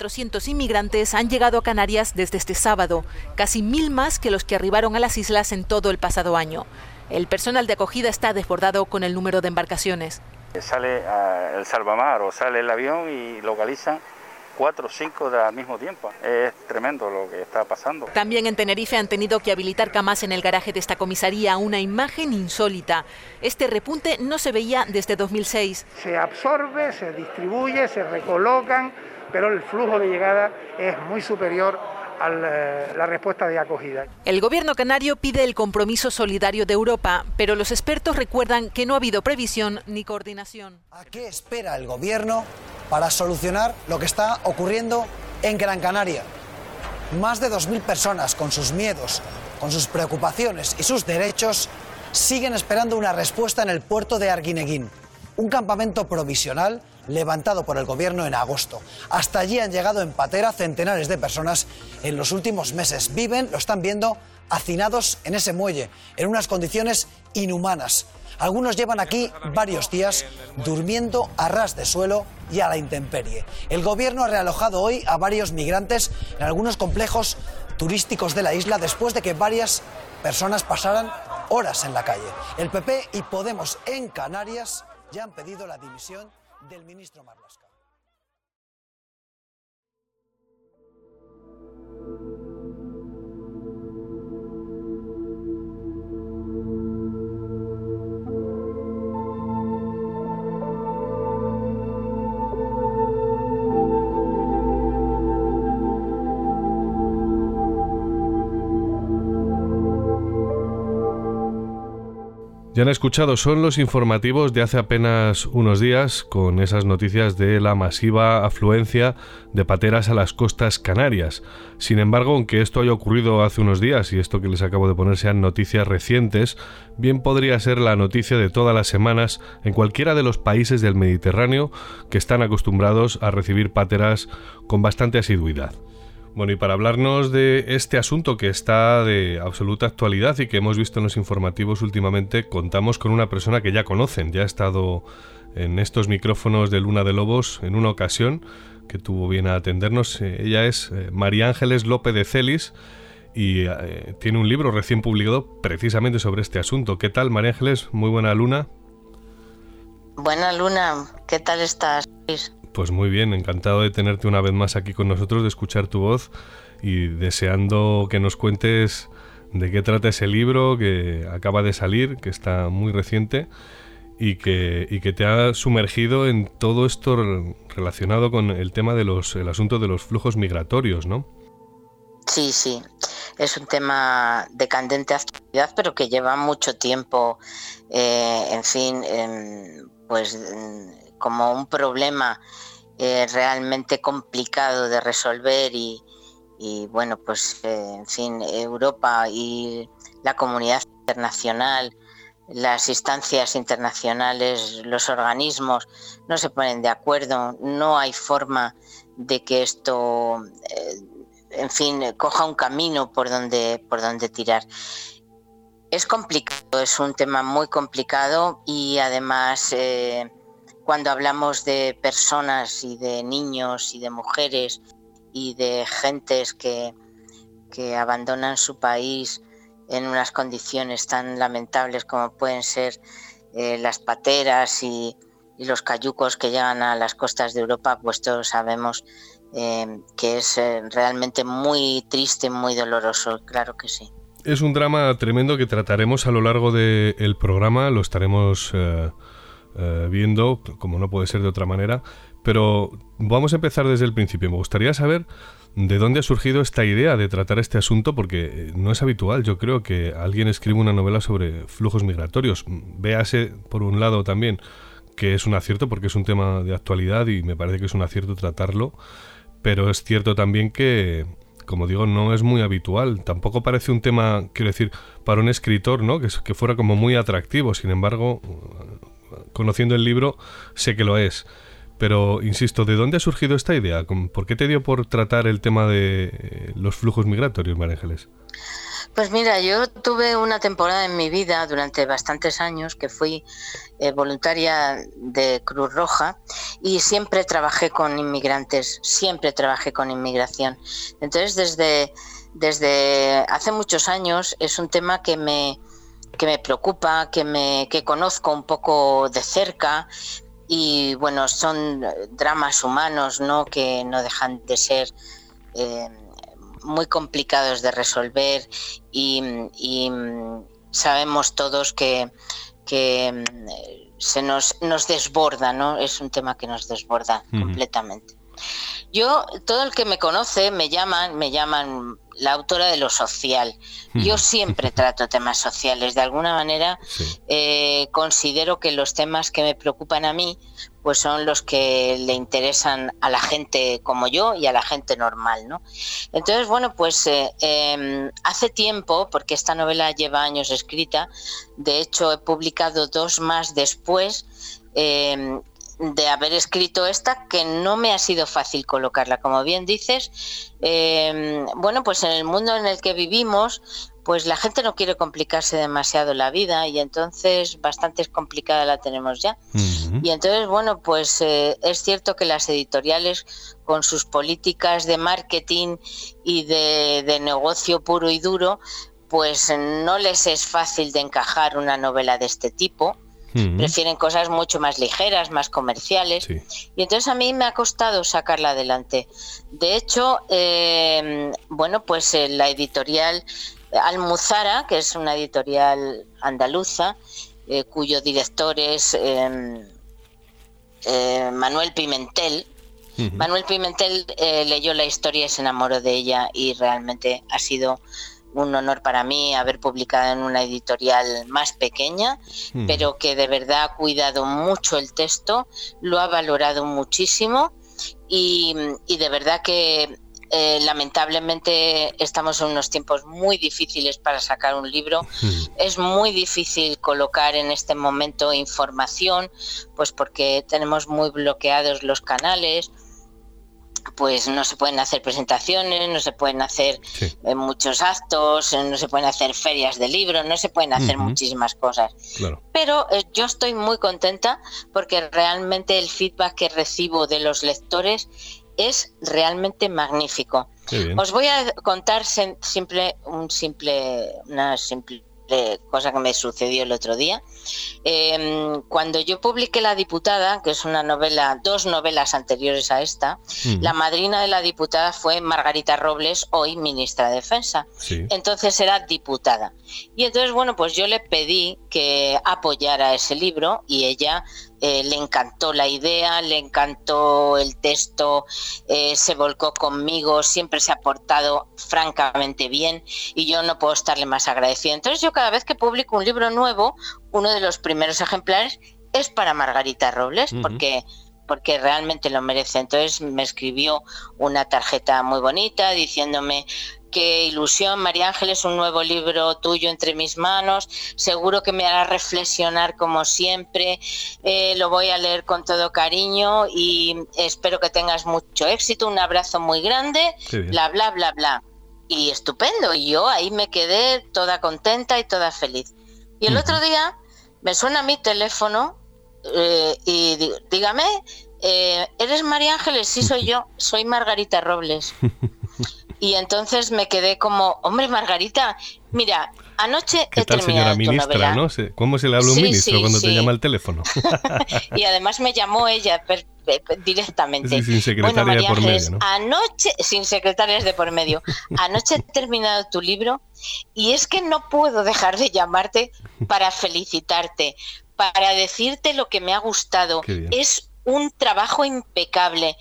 2.400 inmigrantes han llegado a Canarias desde este sábado, casi mil más que los que arribaron a las islas en todo el pasado año. El personal de acogida está desbordado con el número de embarcaciones. Sale ah, el salvamar o sale el avión y localizan cuatro o cinco al mismo tiempo. Es tremendo lo que está pasando. También en Tenerife han tenido que habilitar camas en el garaje de esta comisaría, una imagen insólita. Este repunte no se veía desde 2006. Se absorbe, se distribuye, se recolocan, pero el flujo de llegada es muy superior a la respuesta de acogida. El gobierno canario pide el compromiso solidario de Europa, pero los expertos recuerdan que no ha habido previsión ni coordinación. ¿A qué espera el gobierno para solucionar lo que está ocurriendo en Gran Canaria? Más de 2.000 personas con sus miedos, con sus preocupaciones y sus derechos siguen esperando una respuesta en el puerto de Arguineguín, un campamento provisional levantado por el gobierno en agosto. Hasta allí han llegado en patera centenares de personas en los últimos meses. Viven, lo están viendo, hacinados en ese muelle, en unas condiciones inhumanas. Algunos llevan aquí varios días durmiendo a ras de suelo y a la intemperie. El gobierno ha realojado hoy a varios migrantes en algunos complejos turísticos de la isla después de que varias personas pasaran horas en la calle. El PP y Podemos en Canarias ya han pedido la dimisión del ministro Marlasca. Ya han escuchado, son los informativos de hace apenas unos días con esas noticias de la masiva afluencia de pateras a las costas canarias. Sin embargo, aunque esto haya ocurrido hace unos días y esto que les acabo de poner sean noticias recientes, bien podría ser la noticia de todas las semanas en cualquiera de los países del Mediterráneo que están acostumbrados a recibir pateras con bastante asiduidad. Bueno, y para hablarnos de este asunto que está de absoluta actualidad y que hemos visto en los informativos últimamente, contamos con una persona que ya conocen, ya ha estado en estos micrófonos de Luna de Lobos en una ocasión, que tuvo bien a atendernos. Eh, ella es eh, María Ángeles López de Celis y eh, tiene un libro recién publicado precisamente sobre este asunto. ¿Qué tal, María Ángeles? Muy buena luna. Buena luna, ¿qué tal estás? Pues muy bien, encantado de tenerte una vez más aquí con nosotros, de escuchar tu voz y deseando que nos cuentes de qué trata ese libro que acaba de salir, que está muy reciente y que, y que te ha sumergido en todo esto relacionado con el tema de los, el asunto de los flujos migratorios, ¿no? Sí, sí, es un tema de candente actualidad, pero que lleva mucho tiempo, eh, en fin, pues como un problema eh, realmente complicado de resolver y, bueno, pues eh, en fin, Europa y la comunidad internacional, las instancias internacionales, los organismos no se ponen de acuerdo, no hay forma de que esto, eh, en fin, coja un camino por donde, por donde tirar. Es complicado, es un tema muy complicado y además cuando hablamos de personas y de niños y de mujeres y de gentes que, abandonan su país en unas condiciones tan lamentables como pueden ser eh, las pateras y, los cayucos que llegan a las costas de Europa, pues todos sabemos que es realmente muy triste, muy doloroso, claro que sí. Es un drama tremendo que trataremos a lo largo del programa, lo estaremos viendo, como no puede ser de otra manera, pero vamos a empezar desde el principio. Me gustaría saber de dónde ha surgido esta idea de tratar este asunto, porque eh, no es habitual, yo creo, que alguien escriba una novela sobre flujos migratorios. Véase, por un lado, también que es un acierto porque es un tema de actualidad y me parece que es un acierto tratarlo, pero es cierto también que, como digo, no es muy habitual. Tampoco parece un tema, quiero decir, para un escritor, ¿no? Que, que fuera como muy atractivo. Sin embargo, conociendo el libro, sé que lo es. Pero, insisto, ¿de dónde ha surgido esta idea? ¿Por qué te dio por tratar el tema de eh, los flujos migratorios, María Ángeles? Pues mira, yo tuve una temporada en mi vida durante bastantes años que fui eh, voluntaria de Cruz Roja y siempre trabajé con inmigrantes, siempre trabajé con inmigración. Entonces, desde, desde hace muchos años es un tema que me, que me preocupa, que, me, que conozco un poco de cerca, y bueno, son dramas humanos, ¿no? Que no dejan de ser eh, muy complicados de resolver y, sabemos todos que, se nos, nos desborda, ¿no? Es un tema que nos desborda completamente. Yo, todo el que me conoce me llaman, me llaman la autora de lo social. Yo siempre trato temas sociales. De alguna manera eh, considero que los temas que me preocupan a mí, pues son los que le interesan a la gente como yo y a la gente normal, ¿no? Entonces, bueno, pues eh, em, hace tiempo, porque esta novela lleva años escrita, de hecho he publicado dos más después. Em, de haber escrito esta que no me ha sido fácil colocarla. Como bien dices, em, bueno, pues en el mundo en el que vivimos, pues la gente no quiere complicarse demasiado la vida y entonces bastante complicada la tenemos ya. Y entonces, bueno, pues eh, es cierto que las editoriales con sus políticas de marketing y de, de negocio puro y duro, pues no les es fácil de encajar una novela de este tipo prefieren cosas mucho más ligeras, más comerciales. Y entonces a mí me ha costado sacarla adelante. De hecho, eh, bueno, pues eh, la editorial Almuzara, que es una editorial andaluza, eh, cuyo director es em, Manuel Pimentel, Manuel Pimentel leyó la historia y se enamoró de ella y realmente ha sido un honor para mí haber publicado en una editorial más pequeña, hmm. pero que de verdad ha cuidado mucho el texto, lo ha valorado muchísimo y, de verdad que eh, lamentablemente estamos en unos tiempos muy difíciles para sacar un libro. Hmm. Es muy difícil colocar en este momento información, pues porque tenemos muy bloqueados los canales pues no se pueden hacer presentaciones, no se pueden hacer eh, muchos actos, eh, no se pueden hacer ferias de libros, no se pueden hacer muchísimas cosas. Pero eh, yo estoy muy contenta porque realmente el feedback que recibo de los lectores es realmente magnífico. Os voy a contar simple, un simple, una simple cosa que me sucedió el otro día. Em, cuando yo publiqué La Diputada, que es una novela, dos novelas anteriores a esta, la madrina de la diputada fue Margarita Robles, hoy ministra de Defensa. Entonces era diputada. Y entonces, bueno, pues yo le pedí que apoyara ese libro y ella eh, le encantó la idea, le encantó el texto, eh, se volcó conmigo, siempre se ha portado francamente bien y yo no puedo estarle más agradecida. Entonces yo cada vez que publico un libro nuevo, uno de los primeros ejemplares es para Margarita Robles, porque porque realmente lo merece. Entonces me escribió una tarjeta muy bonita diciéndome qué ilusión, María Ángeles, un nuevo libro tuyo entre mis manos, seguro que me hará reflexionar como siempre, eh, lo voy a leer con todo cariño y espero que tengas mucho éxito, un abrazo muy grande, bla, bla, bla, bla. Y estupendo, y yo ahí me quedé toda contenta y toda feliz. Y el otro día me suena mi teléfono eh, y dígame, eh, ¿eres María Ángeles? Sí, soy yo, soy Margarita Robles. Y entonces me quedé como, hombre, Margarita, Mira, anoche ¿Qué he tal, señora terminado tu ministra? novela. ¿no? ¿Cómo se le habla a un Sí, ministro sí, cuando te llama el teléfono? y además me llamó ella per- directamente. Sí, sin secretaria bueno, por Ángeles, medio, ¿no? anoche, sin secretarias de por medio, anoche he terminado tu libro y es que no puedo dejar de llamarte para felicitarte, para decirte lo que me ha gustado. Es un trabajo impecable.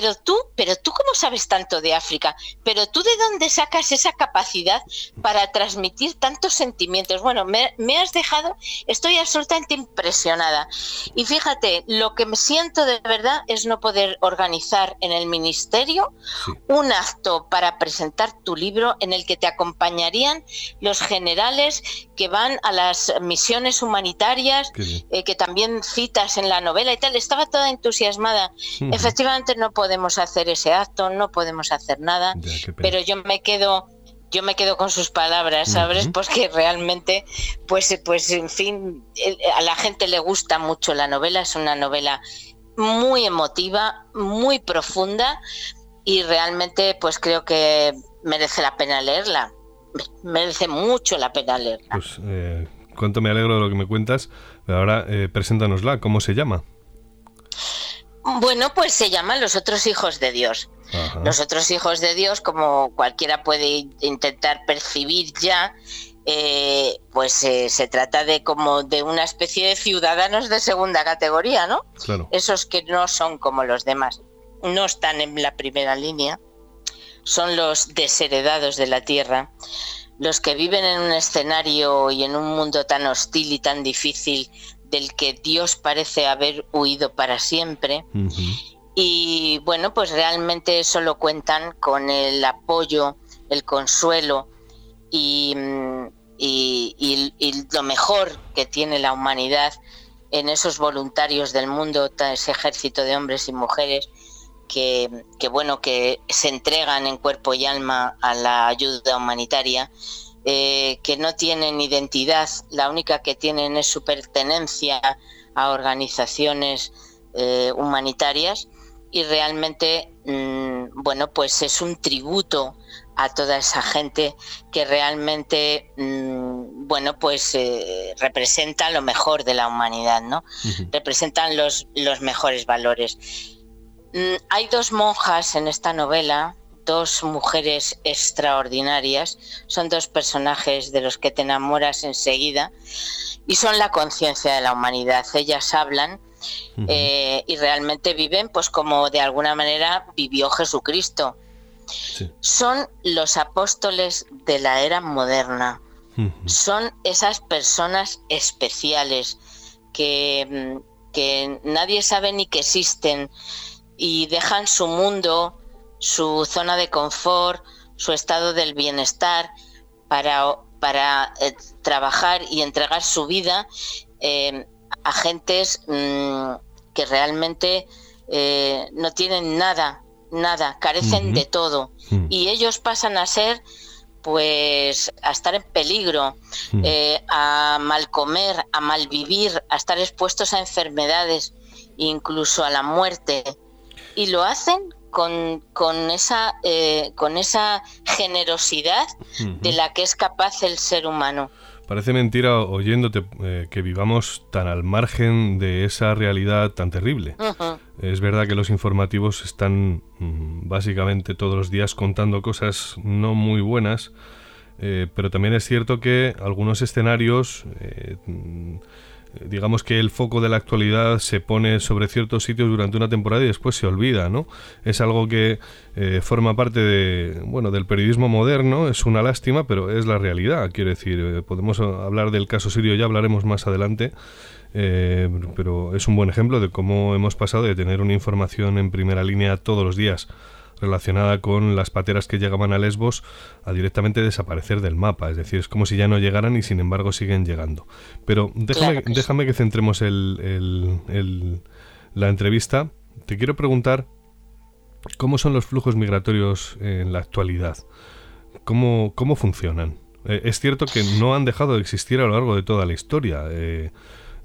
Pero tú, pero tú cómo sabes tanto de África, pero tú de dónde sacas esa capacidad para transmitir tantos sentimientos. Bueno, me, me has dejado, estoy absolutamente impresionada. Y fíjate, lo que me siento de verdad es no poder organizar en el ministerio Sí. un acto para presentar tu libro en el que te acompañarían los generales que van a las misiones humanitarias, eh, que también citas en la novela y tal. Estaba toda entusiasmada. Efectivamente no podemos hacer ese acto, no podemos hacer nada, Ya, pero yo me quedo yo me quedo con sus palabras, ¿sabes? Porque realmente, pues, pues, en fin, a la gente le gusta mucho la novela, es una novela muy emotiva, muy profunda y realmente, pues creo que merece la pena leerla. Merece mucho la pena leerla. Pues eh, cuánto me alegro de lo que me cuentas. Pero ahora eh, preséntanosla. ¿Cómo se llama? Bueno, pues se llama Los otros hijos de Dios. Ajá. Los otros hijos de Dios, como cualquiera puede in- intentar percibir ya, eh, pues eh, se trata de como de una especie de ciudadanos de segunda categoría, ¿no? Claro. Esos que no son como los demás, no están en la primera línea, son los desheredados de la tierra, los que viven en un escenario y en un mundo tan hostil y tan difícil del que Dios parece haber huido para siempre. Y bueno, pues realmente solo cuentan con el apoyo, el consuelo y, mm, y- y- y lo mejor que tiene la humanidad en esos voluntarios del mundo, ese ejército de hombres y mujeres que, que, bueno, que se entregan en cuerpo y alma a la ayuda humanitaria, eh, que no tienen identidad, la única que tienen es su pertenencia a organizaciones eh, humanitarias y realmente, mm, bueno, pues es un tributo a toda esa gente que realmente, mm, bueno, pues eh, representa lo mejor de la humanidad, ¿no? Representan los, los mejores valores. Mm, hay dos monjas en esta novela, dos mujeres extraordinarias, son dos personajes de los que te enamoras enseguida y son la conciencia de la humanidad. Ellas hablan eh, y realmente viven pues como de alguna manera vivió Jesucristo. Sí. Son los apóstoles de la era moderna, son esas personas especiales que, que nadie sabe ni que existen y dejan su mundo, su zona de confort, su estado del bienestar para, para eh, trabajar y entregar su vida eh, a gentes mm, que realmente eh, no tienen nada, nada, carecen de todo Ujú. y ellos pasan a ser pues a estar en peligro, eh, a mal comer, a mal vivir, a estar expuestos a enfermedades, incluso a la muerte. Y lo hacen con, con esa, eh, con esa generosidad de la que es capaz el ser humano. Parece mentira oyéndote eh, que vivamos tan al margen de esa realidad tan terrible. Es verdad que los informativos están mm, básicamente todos los días contando cosas no muy buenas, eh, pero también es cierto que algunos escenarios, mm, digamos que el foco de la actualidad se pone sobre ciertos sitios durante una temporada y después se olvida, ¿no? Es algo que eh, forma parte de, bueno, del periodismo moderno, es una lástima, pero es la realidad. Quiero decir, eh, podemos hablar del caso sirio, ya hablaremos más adelante. Eh, pero es un buen ejemplo de cómo hemos pasado de tener una información en primera línea todos los días relacionada con las pateras que llegaban a Lesbos a directamente desaparecer del mapa. Es decir, es como si ya no llegaran y sin embargo siguen llegando. Pero déjame, Claro que déjame que centremos el- el- el- la entrevista. Te quiero preguntar cómo son los flujos migratorios en la actualidad. ¿Cómo, cómo funcionan? Eh, es cierto que no han dejado de existir a lo largo de toda la historia. Eh,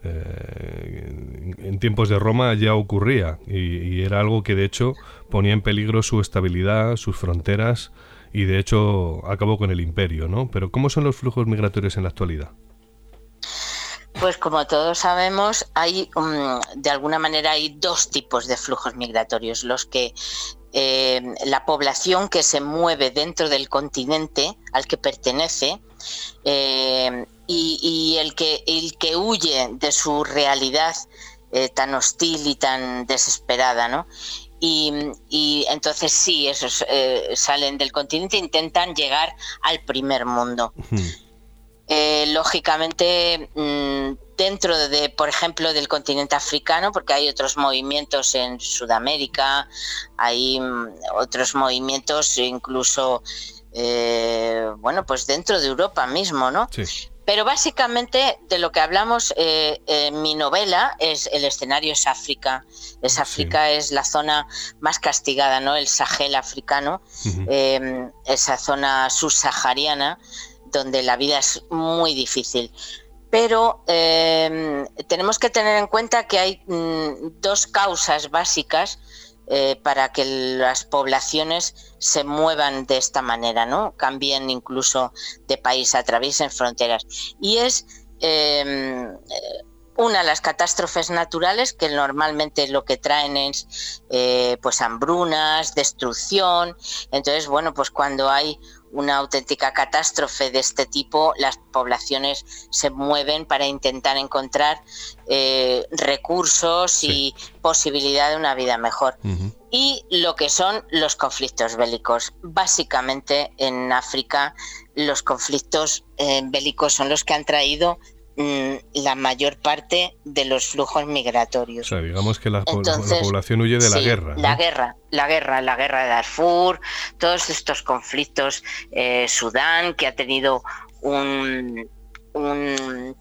eh, en- en tiempos de Roma ya ocurría y, y era algo que de hecho ponía en peligro su estabilidad, sus fronteras y de hecho acabó con el imperio, ¿no? Pero ¿cómo son los flujos migratorios en la actualidad? Pues como todos sabemos, hay um, de alguna manera hay dos tipos de flujos migratorios, los que eh, la población que se mueve dentro del continente al que pertenece eh, y, el que el que huye de su realidad eh, tan hostil y tan desesperada, ¿no? Y, entonces sí, esos salen del continente e intentan llegar al primer mundo. Eh, lógicamente mm, dentro de, por ejemplo, del continente africano, porque hay otros movimientos en Sudamérica, hay mm, otros movimientos incluso, eh, bueno, pues dentro de Europa mismo, ¿no? Pero básicamente de lo que hablamos eh, en mi novela es el escenario es África. Es África es la zona más castigada, ¿no? El Sahel africano, esa zona subsahariana donde la vida es muy difícil. Pero em, tenemos que tener en cuenta que hay mm, dos causas básicas eh, para que las poblaciones se muevan de esta manera, ¿no? Cambien incluso de país, atraviesen fronteras. Y es em, una, las catástrofes naturales, que normalmente lo que traen es eh, pues hambrunas, destrucción. Entonces, bueno, pues cuando hay una auténtica catástrofe de este tipo, las poblaciones se mueven para intentar encontrar eh, recursos y posibilidad de una vida mejor. Y lo que son los conflictos bélicos. Básicamente en África los conflictos eh, bélicos son los que han traído Mm, la mayor parte de los flujos migratorios. O sea, digamos que la, población huye de la guerra. La guerra, la guerra, la guerra de Darfur, todos estos conflictos, eh, Sudán, que ha tenido un, un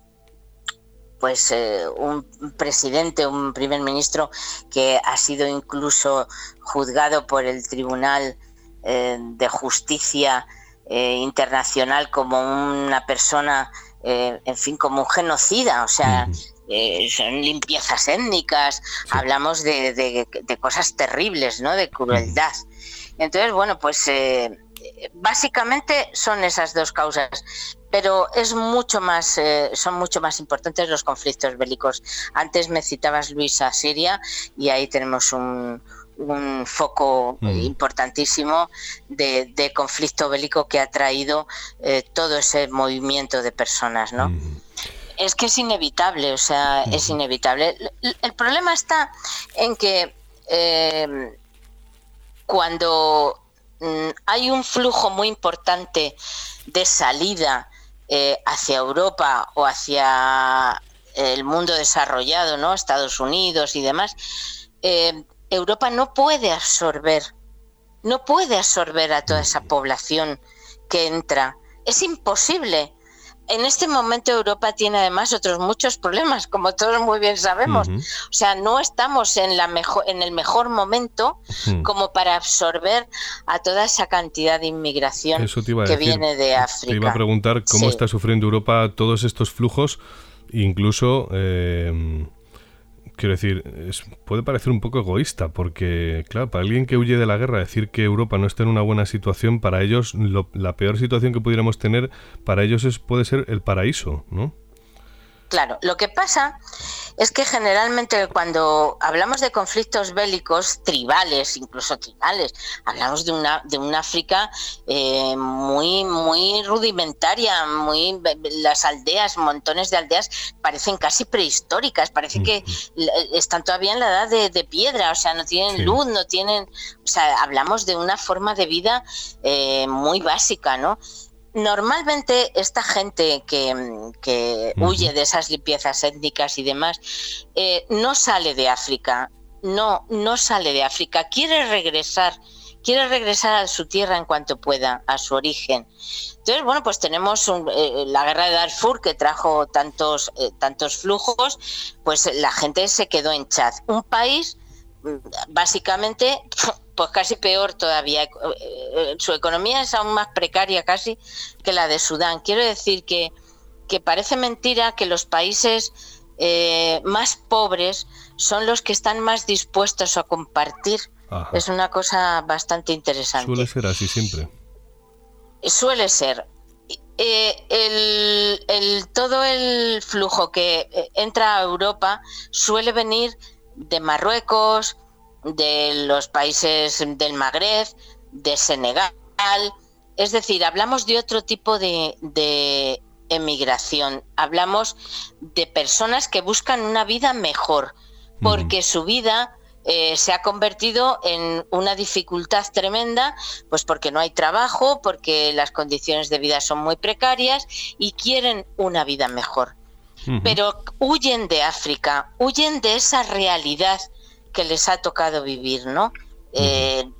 pues eh, un presidente, un primer ministro que ha sido incluso juzgado por el Tribunal eh, de Justicia Internacional como una persona eh, en fin, como un genocida, o sea, eh, son limpiezas étnicas, hablamos de, cosas terribles, ¿no? De crueldad. Entonces, bueno, pues eh, básicamente son esas dos causas, pero es mucho más, son mucho más importantes los conflictos bélicos. Antes me citabas Luisa Siria y ahí tenemos un, un foco mm. importantísimo de, conflicto bélico que ha traído eh, todo ese movimiento de personas, ¿no? Mm. Es que es inevitable, o sea, mm. es inevitable. El, problema está en que eh, cuando hay un flujo muy importante de salida eh, hacia Europa o hacia el mundo desarrollado, ¿no? Estados Unidos y demás, Europa no puede absorber, no puede absorber a toda esa población que entra. Es imposible. En este momento Europa tiene además otros muchos problemas, como todos muy bien sabemos. O sea, no estamos en, la mejor, en el mejor momento como para absorber a toda esa cantidad de inmigración que viene de África. Te iba a preguntar cómo está sufriendo Europa todos estos flujos, incluso eh, quiero decir, puede parecer un poco egoísta, porque, claro, para alguien que huye de la guerra, decir que Europa no está en una buena situación, para ellos, la peor situación que pudiéramos tener, para ellos es, puede ser el paraíso, ¿no? Claro, lo que pasa es que generalmente cuando hablamos de conflictos bélicos tribales, incluso tribales, hablamos de una de un África eh, muy muy rudimentaria, muy las aldeas, montones de aldeas parecen casi prehistóricas, parece que están todavía en la edad de, piedra, o sea, no tienen luz, no tienen, o sea, hablamos de una forma de vida eh, muy básica, ¿no? Normalmente esta gente que, huye de esas limpiezas étnicas y demás eh, no sale de África, no, no sale de África, quiere regresar, quiere regresar a su tierra en cuanto pueda, a su origen. Entonces, bueno, pues tenemos eh, la guerra de Darfur que trajo tantos, eh, tantos flujos, pues la gente se quedó en Chad, un país mm, básicamente pues casi peor todavía. Eh, eh, su economía es aún más precaria casi que la de Sudán. Quiero decir que, que parece mentira que los países eh, más pobres son los que están más dispuestos a compartir. Es una cosa bastante interesante. Suele ser así siempre. suele ser eh, el, todo el flujo que entra a Europa suele venir de Marruecos, de los países del Magreb, de Senegal. Es decir, hablamos de otro tipo de, emigración. Hablamos de personas que buscan una vida mejor, porque su vida eh, se ha convertido en una dificultad tremenda, pues porque no hay trabajo, porque las condiciones de vida son muy precarias y quieren una vida mejor. Pero huyen de África, huyen de esa realidad que les ha tocado vivir, ¿no? Eh,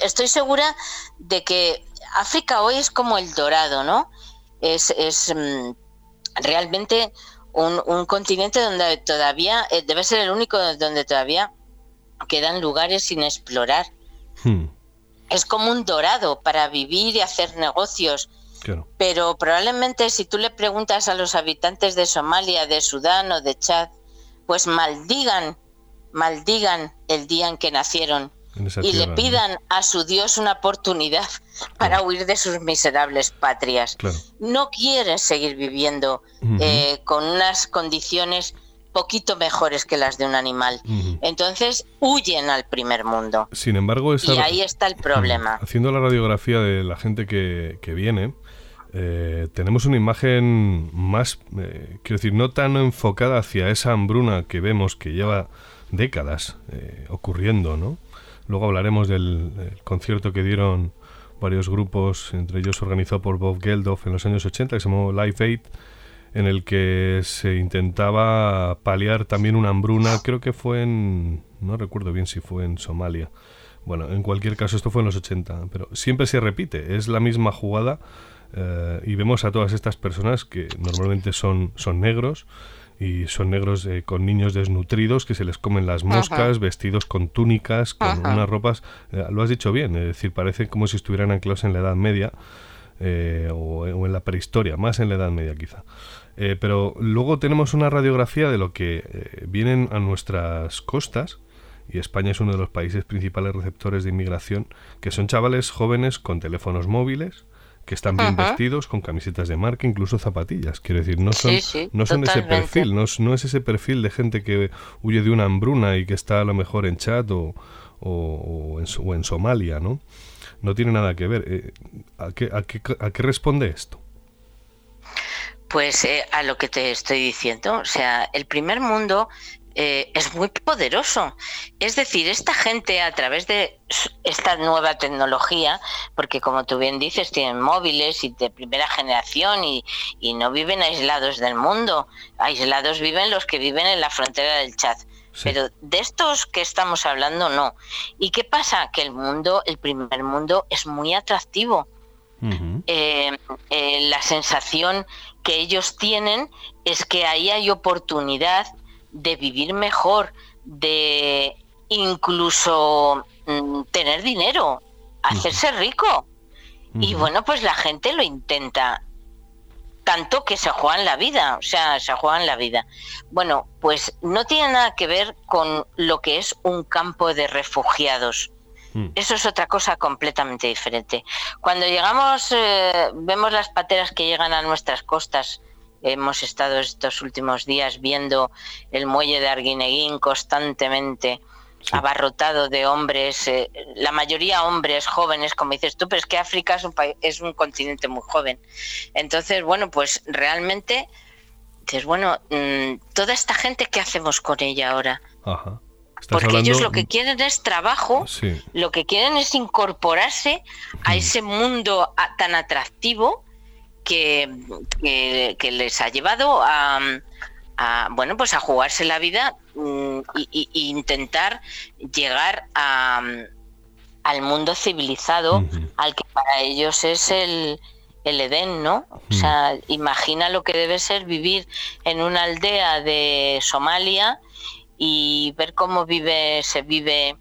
estoy segura de que África hoy es como el dorado, ¿no? Es, es mm, realmente un, continente donde todavía, eh, debe ser el único donde todavía quedan lugares sin explorar. Hmm. Es como un dorado para vivir y hacer negocios. Pero probablemente si tú le preguntas a los habitantes de Somalia, de Sudán o de Chad, pues maldigan, maldigan el día en que nacieron y le pidan a su Dios una oportunidad para huir de sus miserables patrias. No quieren seguir viviendo eh, con unas condiciones poquito mejores que las de un animal. Entonces huyen al primer mundo. Sin embargo, y ahí está el problema. Haciendo la radiografía de la gente que, viene, eh, tenemos una imagen más, eh, quiero decir, no tan enfocada hacia esa hambruna que vemos que lleva décadas ocurriendo, ¿no? Luego hablaremos del, concierto que dieron varios grupos, entre ellos organizado por Bob Geldof en los años 80, que se llamó Live Aid, en el que se intentaba paliar también una hambruna, creo que fue en, no recuerdo bien si fue en Somalia. Bueno, en cualquier caso esto fue en los 80, pero siempre se repite, es la misma jugada eh, y vemos a todas estas personas que normalmente son, son negros, y son negros eh, con niños desnutridos que se les comen las moscas, vestidos con túnicas, con unas ropas, eh, lo has dicho bien, es decir, parece como si estuvieran anclados en la Edad Media eh, o, en la prehistoria, más en la Edad Media quizá. pero luego tenemos una radiografía de lo que vienen a nuestras costas, y España es uno de los países principales receptores de inmigración, que son chavales jóvenes con teléfonos móviles, que están bien vestidos, con camisetas de marca, incluso zapatillas. Quiero decir, no son, no son ese perfil, no, no, es ese perfil de gente que huye de una hambruna y que está a lo mejor en Chad o, o, en, Somalia, ¿no? No tiene nada que ver. Eh, ¿A qué, a qué, a qué responde esto? Pues eh, a lo que te estoy diciendo. O sea, el primer mundo eh, es muy poderoso. Es decir, esta gente a través de esta nueva tecnología, porque como tú bien dices, tienen móviles y de primera generación y, no viven aislados del mundo. Aislados viven los que viven en la frontera del chat. Pero de estos que estamos hablando, no. ¿Y qué pasa? Que el mundo, el primer mundo, es muy atractivo. Eh, eh, la sensación que ellos tienen es que ahí hay oportunidad de vivir mejor, de incluso mm, tener dinero, hacerse rico. Y bueno, pues la gente lo intenta. Tanto que se juegan la vida, o sea, se juegan la vida. Bueno, pues no tiene nada que ver con lo que es un campo de refugiados. Mm. Eso es otra cosa completamente diferente. Cuando llegamos, eh, vemos las pateras que llegan a nuestras costas Hemos estado estos últimos días viendo el muelle de Arguineguín constantemente abarrotado de hombres, eh, la mayoría hombres jóvenes, como dices tú, pero es que África es un, es un continente muy joven. Entonces, bueno, pues realmente dices, bueno, mm, toda esta gente, ¿qué hacemos con ella ahora? Porque ellos lo que quieren es trabajo, lo que quieren es incorporarse a ese mundo tan atractivo que, les ha llevado a, bueno pues a jugarse la vida e intentar llegar a, al mundo civilizado al que para ellos es el, el Edén, ¿no? O sea, imagina lo que debe ser vivir en una aldea de Somalia y ver cómo vive, se vive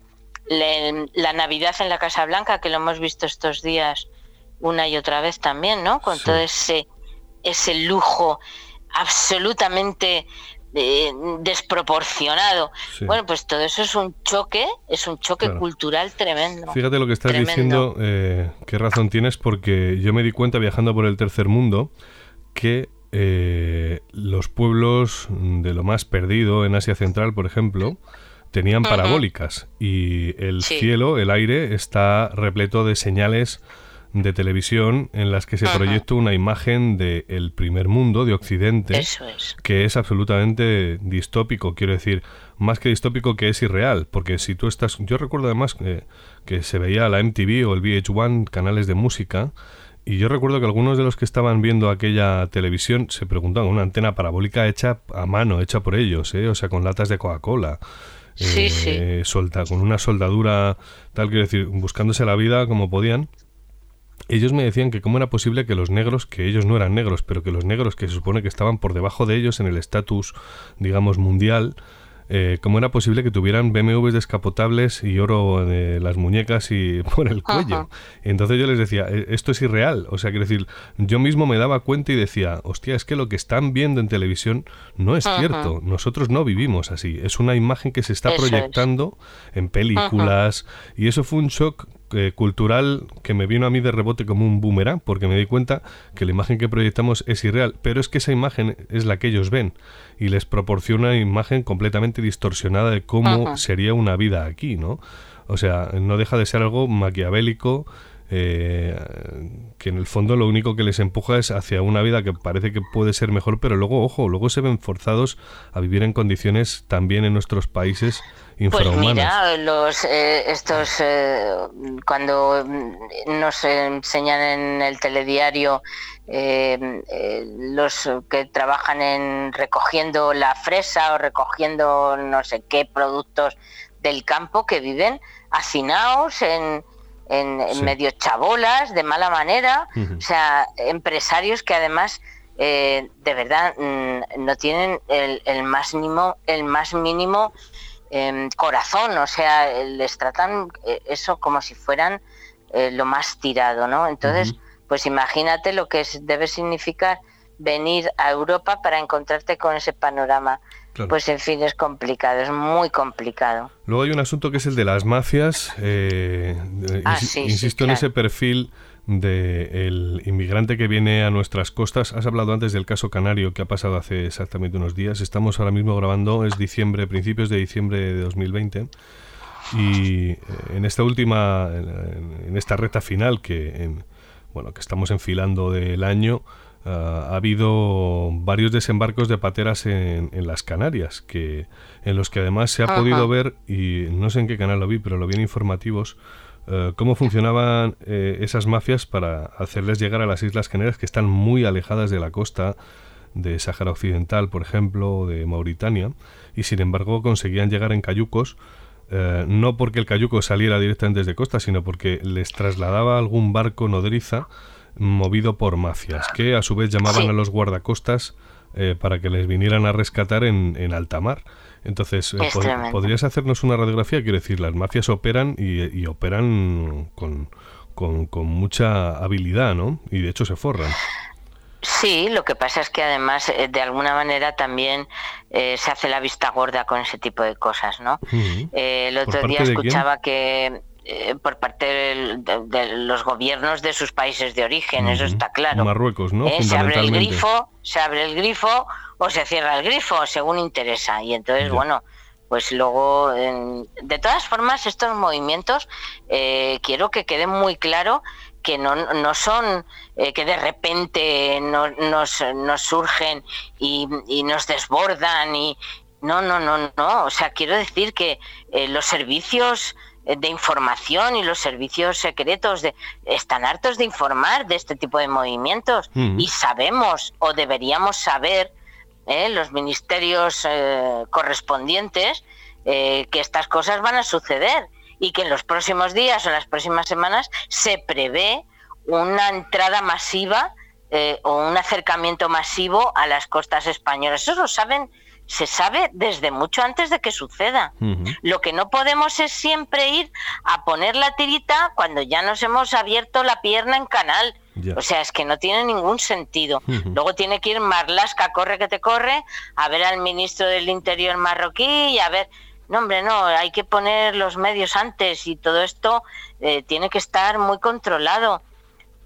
la Navidad en la Casa Blanca, que lo hemos visto estos días una y otra vez también, ¿no? Con todo ese, ese lujo absolutamente eh, desproporcionado. Bueno, pues todo eso es un choque, es un choque cultural tremendo. Fíjate lo que estás diciendo, eh, qué razón tienes, porque yo me di cuenta viajando por el tercer mundo que eh, los pueblos de lo más perdido en Asia Central, por ejemplo, tenían parabólicas y el cielo, el aire, está repleto de señales de televisión en las que se proyecta una imagen del primer mundo, de Occidente, que es absolutamente distópico, quiero decir, más que distópico que es irreal, porque si tú estás, yo recuerdo además que se veía la MTV o el VH1, canales de música, y yo recuerdo que algunos de los que estaban viendo aquella televisión se preguntaban, una antena parabólica hecha a mano, hecha por ellos, ¿eh? o sea, con latas de Coca-Cola. Sí, eh, Solta, con una soldadura, tal, quiero decir, buscándose la vida como podían. Ellos me decían que cómo era posible que los negros, que ellos no eran negros, pero que los negros que se supone que estaban por debajo de ellos en el estatus, digamos, mundial, eh, cómo era posible que tuvieran BMWs descapotables y oro de las muñecas y por el cuello. Entonces yo les decía, e, esto es irreal. O sea, quiero decir, yo mismo me daba cuenta y decía, hostia, es que lo que están viendo en televisión no es cierto. Nosotros no vivimos así. Es una imagen que se está proyectando en películas. Y eso fue un shock eh, cultural que me vino a mí de rebote como un boomerang, porque me di cuenta que la imagen que proyectamos es irreal, pero es que esa imagen es la que ellos ven y les proporciona una imagen completamente distorsionada de cómo sería una vida aquí, ¿no? O sea, no deja de ser algo maquiavélico, eh, que en el fondo lo único que les empuja es hacia una vida que parece que puede ser mejor, pero luego, ojo, luego se ven forzados a vivir en condiciones también en nuestros países pues mira, los, eh, estos, eh, cuando nos enseñan en el telediario eh, los que trabajan en recogiendo la fresa o recogiendo no sé qué productos del campo que viven hacinados en, en, medio chabolas, de mala manera, o sea, empresarios que además de verdad mm, no tienen el, el, más mínimo, el más mínimo corazón, o sea, les tratan eh, eso como si fueran eh, lo más tirado, ¿no? Entonces, pues imagínate lo que debe significar venir a Europa para encontrarte con ese panorama. Pues en fin, es complicado, es muy complicado. Luego hay un asunto que es el de las mafias. Eh, ah, insisto en ese perfil del inmigrante que viene a nuestras costas. Has hablado antes del caso canario que ha pasado hace exactamente unos días. Estamos ahora mismo grabando, es diciembre, principios de diciembre de 2020. Y eh, en esta última, en esta recta final que, bueno, que estamos enfilando del año, ha habido varios desembarcos de pateras en, las Canarias, que, en los que además se ha podido ver, y no sé en qué canal lo vi, pero lo vi en informativos, eh, cómo funcionaban eh, esas mafias para hacerles llegar a las Islas Canarias que están muy alejadas de la costa de Sáhara Occidental, por ejemplo, de Mauritania, y sin embargo conseguían llegar en cayucos, eh, no porque el cayuco saliera directamente desde costa, sino porque les trasladaba algún barco nodriza movido por mafias, que a su vez llamaban a los guardacostas para que les vinieran a rescatar en, en alta mar. Entonces, eh, ¿podrías hacernos una radiografía? Quiero decir, las mafias operan y, operan con, mucha habilidad, ¿no? Y de hecho se forran. Sí, lo que pasa es que además eh, de alguna manera también eh, se hace la vista gorda con ese tipo de cosas, ¿no? el otro día escuchaba que por parte de, los gobiernos de sus países de origen, eso está claro. Marruecos, ¿no? se abre el grifo, se abre el grifo o se cierra el grifo, según interesa. Y entonces, bueno, pues luego, de todas formas, estos movimientos eh, quiero que quede muy claro que no, no son eh, que de repente no, nos, nos surgen y, nos desbordan y no, no, no, no. O sea, quiero decir que eh, los servicios de información y los servicios secretos de, están hartos de informar de este tipo de movimientos y sabemos o deberíamos saber ¿eh? los ministerios eh, correspondientes, eh, que estas cosas van a suceder y que en los próximos días o en las próximas semanas se prevé una entrada masiva o un acercamiento masivo a las costas españolas. Eso lo saben, se sabe desde mucho antes de que suceda. Lo que no podemos es siempre ir a poner la tirita cuando ya nos hemos abierto la pierna en canal O sea, es que no tiene ningún sentido. Luego tiene que ir Marlaska, corre que te corre, a ver al ministro del Interior marroquí y a ver... No, hombre, no, hay que poner los medios antes y todo esto eh, tiene que estar muy controlado.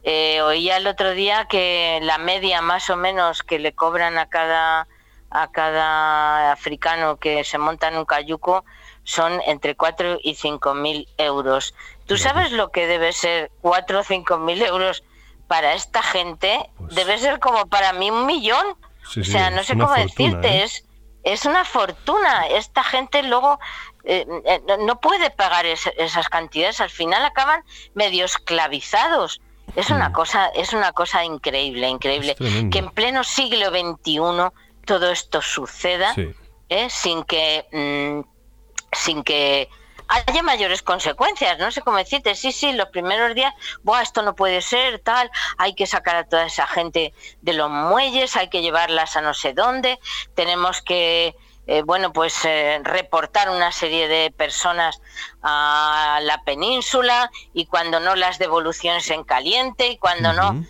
Eh, oía el otro día que la media más o menos que le cobran a cada a cada africano que se monta en un cayuco son entre 4 y 5 mil euros. ¿Tú sabes lo que debe ser 4 o 5 mil euros para esta gente? Pues debe ser como para mí un millón. o sea, no sé cómo decirte, ¿eh? es, es una fortuna. Esta gente luego eh, eh, no puede pagar esas cantidades, al final acaban medio esclavizados. Es una mm. cosa, es una cosa increíble, increíble. Que en pleno siglo XXI todo esto suceda ¿eh? sin que mm, sin que haya mayores consecuencias, no sé cómo decirte, sí, sí, los primeros días, Buah, esto no puede ser, tal, hay que sacar a toda esa gente de los muelles, hay que llevarlas a no sé dónde, tenemos que eh, bueno, pues eh, reportar una serie de personas a la península y cuando no las devoluciones en caliente y cuando no...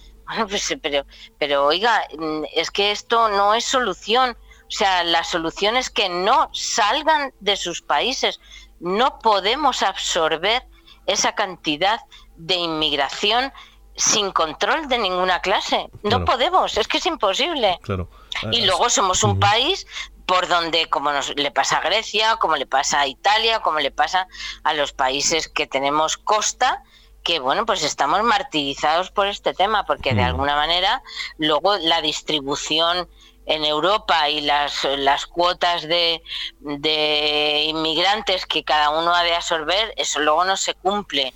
Pues, pero, pero oiga, mm, es que esto no es solución. O sea, la solución es que no salgan de sus países. No podemos absorber esa cantidad de inmigración sin control de ninguna clase. No podemos, es que es imposible. Claro. Y luego somos un país por donde, como nos, le pasa a Grecia, como le pasa a Italia, como le pasa a los países que tenemos costa, que bueno, pues estamos martirizados por este tema, porque de alguna manera luego la distribución en Europa y las, las cuotas de, de inmigrantes que cada uno ha de absorber, eso luego no se cumple,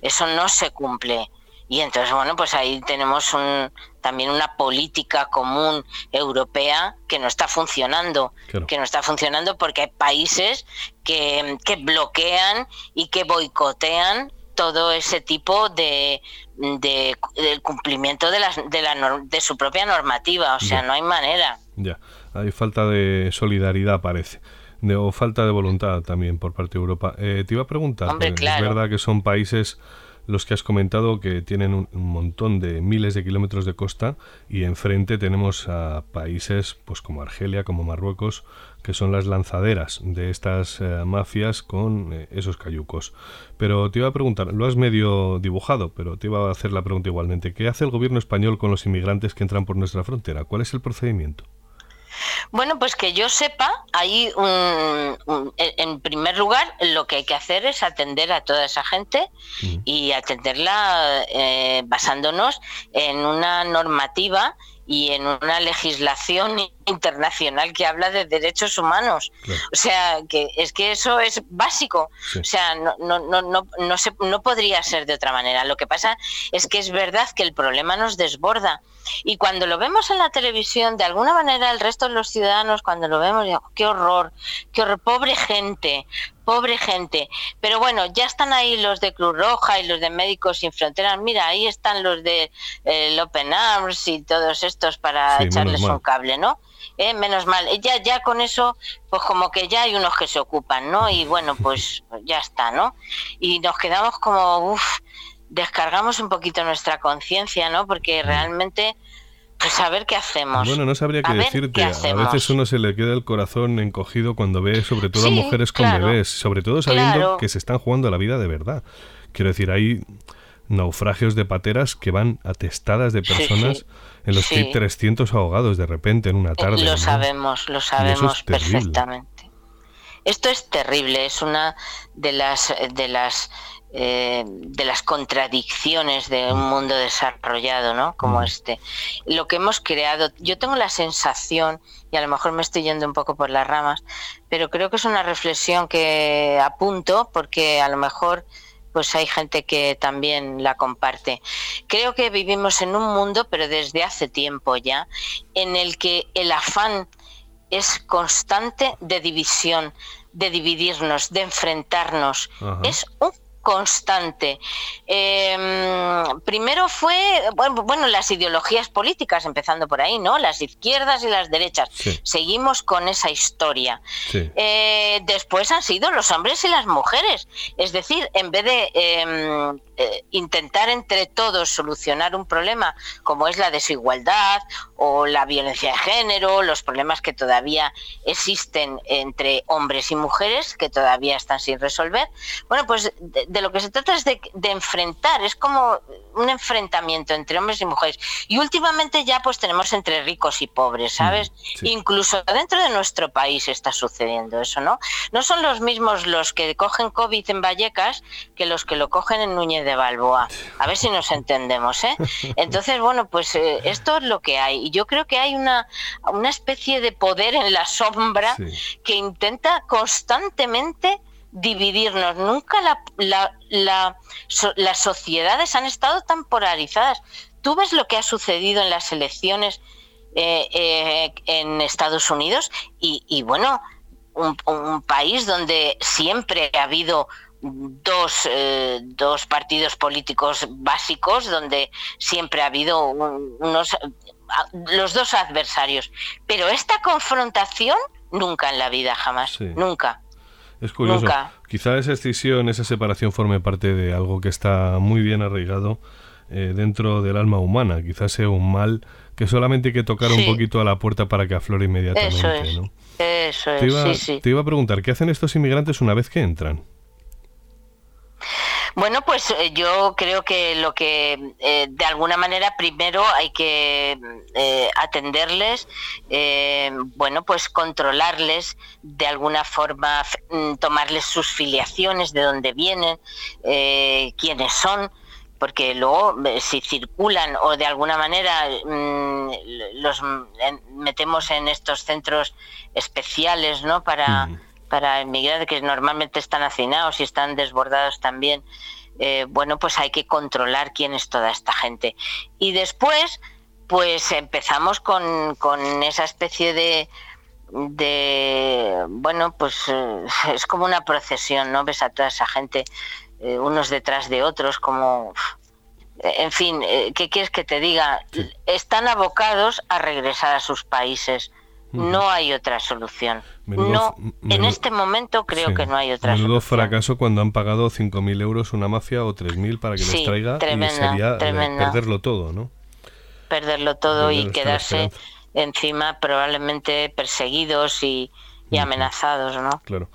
eso no se cumple. Y entonces, bueno, pues ahí tenemos un, también una política común europea que no está funcionando, que no está funcionando porque hay países que, que bloquean y que boicotean todo ese tipo de, de del cumplimiento de, las, de, la, de su propia normativa, o sea, no hay manera. Ya, hay falta de solidaridad, parece. De, o falta de voluntad también por parte de Europa. Eh, te iba a preguntar, es verdad que son países los que has comentado que tienen un, montón de miles de kilómetros de costa y enfrente tenemos a países pues como Argelia, como Marruecos, que son las lanzaderas de estas eh, mafias con eh, esos cayucos. Pero te iba a preguntar, lo has medio dibujado, pero te iba a hacer la pregunta igualmente. ¿Qué hace el gobierno español con los inmigrantes que entran por nuestra frontera? ¿Cuál es el procedimiento? Bueno, pues que yo sepa, hay un, en primer lugar, lo que hay que hacer es atender a toda esa gente mm. y atenderla eh, basándonos en una normativa y en una legislación internacional que habla de derechos humanos. O sea, que es que eso es básico. O sea, no, no, no, no, no, se, no podría ser de otra manera. Lo que pasa es que es verdad que el problema nos desborda. Y cuando lo vemos en la televisión, de alguna manera el resto de los ciudadanos, cuando lo vemos, digo, qué horror, qué horror, pobre gente, pobre gente. Pero bueno, ya están ahí los de Cruz Roja y los de Médicos Sin Fronteras. Mira, ahí están los de eh, Open Arms y todos estos para echarles un cable, ¿no? Eh, menos mal. Ya, ya con eso, pues como que ya hay unos que se ocupan, ¿no? Y bueno, pues ya está, ¿no? Y nos quedamos como, uff, descargamos un poquito nuestra conciencia, ¿no? Porque realmente pues a ver qué hacemos. Bueno, no sabría qué decirte. A veces uno se le queda el corazón encogido cuando ve sobre todo a mujeres con bebés, sobre todo sabiendo que se están jugando la vida de verdad. Quiero decir, hay naufragios de pateras que van atestadas de personas en los que hay 300 ahogados de repente en una tarde. Lo sabemos, lo sabemos perfectamente. Esto es terrible, es una de las de las eh, de las contradicciones de un mundo desarrollado, ¿no? Como este. Lo que hemos creado, yo tengo la sensación, y a lo mejor me estoy yendo un poco por las ramas, pero creo que es una reflexión que apunto porque a lo mejor pues hay gente que también la comparte. Creo que vivimos en un mundo, pero desde hace tiempo ya, en el que el afán es constante de división, de dividirnos, de enfrentarnos. Es un constante. Em, primero fue, bueno, las ideologías políticas, empezando por ahí, ¿no? Las izquierdas y las derechas. Seguimos con esa historia. Eh, después han sido los hombres y las mujeres. Es decir, en vez de em, eh, intentar entre todos solucionar un problema como es la desigualdad o la violencia de género, los problemas que todavía existen entre hombres y mujeres, que todavía están sin resolver, bueno, pues de, lo que se trata es de, enfrentar, es como un enfrentamiento entre hombres y mujeres. Y últimamente ya pues tenemos entre ricos y pobres, ¿sabes? Mm, Incluso dentro de nuestro país está sucediendo eso, ¿no? No son los mismos los que cogen COVID en Vallecas que los que lo cogen en Núñez de Balboa. A ver si nos entendemos, ¿eh? Entonces, bueno, pues eh, esto es lo que hay. Y yo creo que hay una, una especie de poder en la sombra que intenta constantemente dividirnos. Nunca la, las sociedades han estado tan polarizadas. Tú ves lo que ha sucedido en las elecciones eh, eh, en Estados Unidos y, bueno, un, país donde siempre ha habido dos, eh, dos partidos políticos básicos, donde siempre ha habido unos los dos adversarios. Pero esta confrontación nunca en la vida, jamás, nunca. Es curioso. Quizá esa escisión, esa separación forme parte de algo que está muy bien arraigado eh, dentro del alma humana. Quizás sea un mal que solamente hay que tocar un poquito a la puerta para que aflore inmediatamente. Eso es. Eso es. te iba a preguntar, ¿qué hacen estos inmigrantes una vez que entran? Bueno, pues eh, yo creo que lo que eh, de alguna manera primero hay que eh, atenderles, bueno, pues controlarles de alguna forma, mm, tomarles sus filiaciones, de dónde vienen, quiénes son porque luego si circulan o de alguna manera mm, los metemos en estos centros especiales, ¿no? Para para emigrar, que normalmente están hacinados y están desbordados también, eh, bueno, pues hay que controlar quién es toda esta gente. Y después, pues empezamos con, esa especie de, de, bueno, pues eh, es como una procesión, ¿no? Ves a toda esa gente, eh, unos detrás de otros, como... En fin, ¿qué quieres que te diga? Están abocados a regresar a sus países no hay otra solución. no, en este momento creo que no hay otra menudo fracaso cuando han pagado 5.000 euros una mafia o 3.000 para que les traiga y sería eh, perderlo todo, ¿no? Perderlo todo y quedarse encima probablemente perseguidos y, amenazados, ¿no? Claro.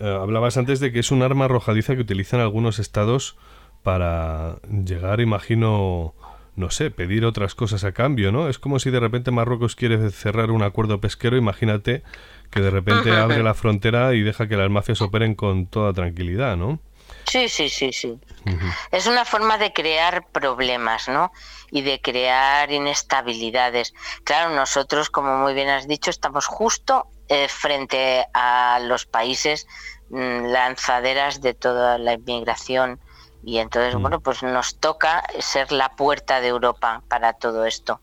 Eh, hablabas antes de que es un arma arrojadiza que utilizan algunos estados para llegar, imagino, no sé, pedir otras cosas a cambio, ¿no? Es como si de repente Marruecos quiere cerrar un acuerdo pesquero, imagínate que de repente abre la frontera y deja que las mafias operen con toda tranquilidad, ¿no? Sí, sí, sí, sí. Es una forma de crear problemas, ¿no? Y de crear inestabilidades. Claro, nosotros, como muy bien has dicho, estamos justo eh, frente a los países mm, lanzaderas de toda la inmigración y entonces, mm. bueno, pues nos toca ser la puerta de Europa para todo esto.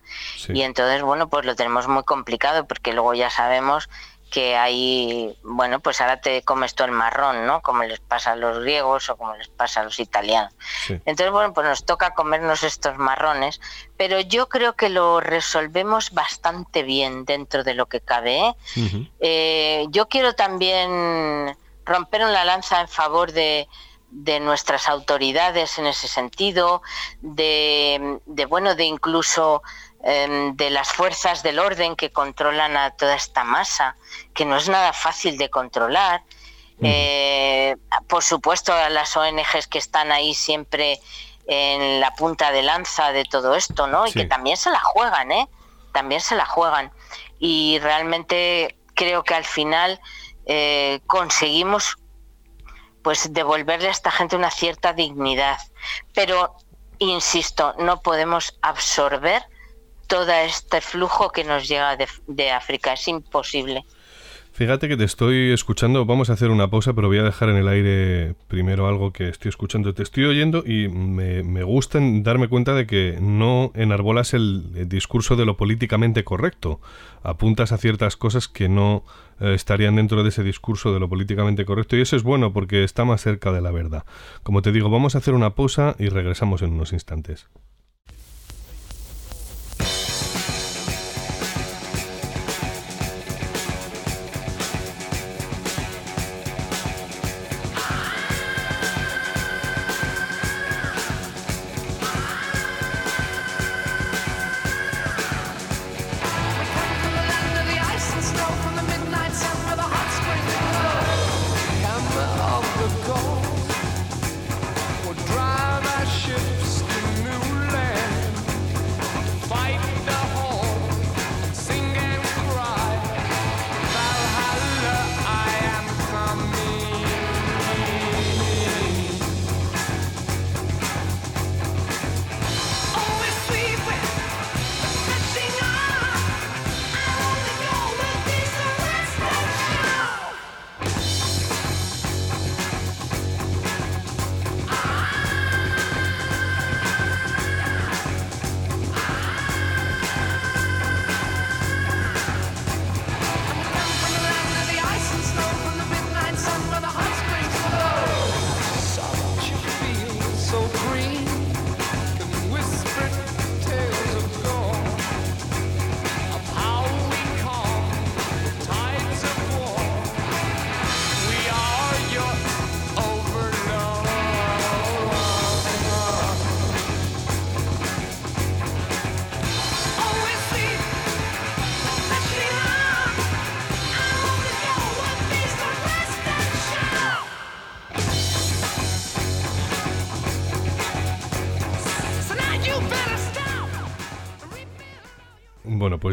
Y entonces, bueno, pues lo tenemos muy complicado porque luego ya sabemos que hay, bueno, pues ahora te comes todo el marrón, ¿no? Como les pasa a los griegos o como les pasa a los italianos. Entonces, bueno, pues nos toca comernos estos marrones, pero yo creo que lo resolvemos bastante bien dentro de lo que cabe. ¿eh? Eh, yo quiero también romper una lanza en favor de, de nuestras autoridades en ese sentido, de, bueno, de incluso em, de las fuerzas del orden que controlan a toda esta masa, que no es nada fácil de controlar. Eh, por supuesto, a las ONGs que están ahí siempre en la punta de lanza de todo esto, ¿no? Y que también se la juegan, ¿eh? También se la juegan. Y realmente creo que al final eh, conseguimos pues devolverle a esta gente una cierta dignidad. Pero, insisto, no podemos absorber todo este flujo que nos llega de, África, es imposible. Fíjate que te estoy escuchando, vamos a hacer una pausa, pero voy a dejar en el aire primero algo que estoy escuchando. Te estoy oyendo y me, me gusta darme cuenta de que no enarbolas el, discurso de lo políticamente correcto. Apuntas a ciertas cosas que no eh, estarían dentro de ese discurso de lo políticamente correcto y eso es bueno porque está más cerca de la verdad. Como te digo, vamos a hacer una pausa y regresamos en unos instantes.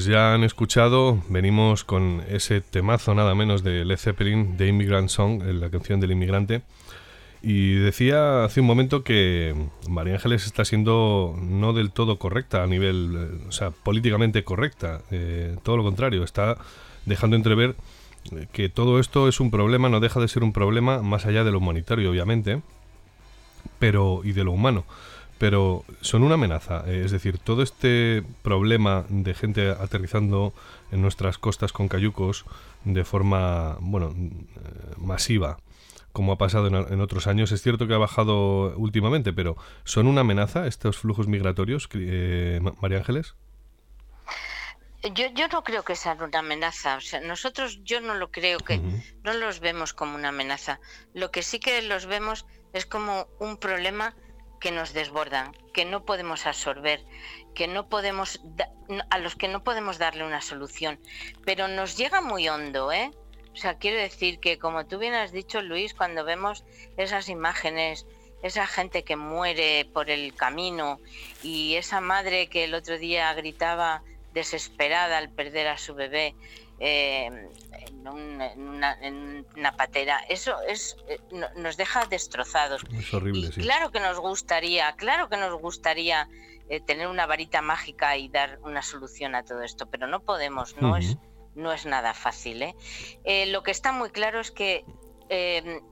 Pues ya han escuchado, venimos con ese temazo nada menos de Led Zeppelin, The Immigrant Song, la canción del inmigrante. Y decía hace un momento que María Ángeles está siendo no del todo correcta a nivel, eh, o sea, políticamente correcta. Eh, todo lo contrario, está dejando entrever que todo esto es un problema, no deja de ser un problema más allá de lo humanitario, obviamente, pero y de lo humano pero son una amenaza. Eh, es decir, todo este problema de gente aterrizando en nuestras costas con cayucos de forma, bueno, eh, masiva, como ha pasado en, otros años, es cierto que ha bajado últimamente, pero ¿son una amenaza estos flujos migratorios, eh, María Ángeles? Yo, yo no creo que sean una amenaza. O sea, nosotros yo no lo creo que no los vemos como una amenaza. Lo que sí que los vemos es como un problema que nos desbordan, que no podemos absorber, que no podemos a los que no podemos darle una solución, pero nos llega muy hondo, ¿eh? O sea, quiero decir que como tú bien has dicho, Luis, cuando vemos esas imágenes, esa gente que muere por el camino y esa madre que el otro día gritaba desesperada al perder a su bebé, eh, en, una, patera. Eso es eh, nos deja destrozados. Es horrible, Claro que nos gustaría, claro que nos gustaría eh, tener una varita mágica y dar una solución a todo esto, pero no podemos, no es no es nada fácil. lo que está muy claro es que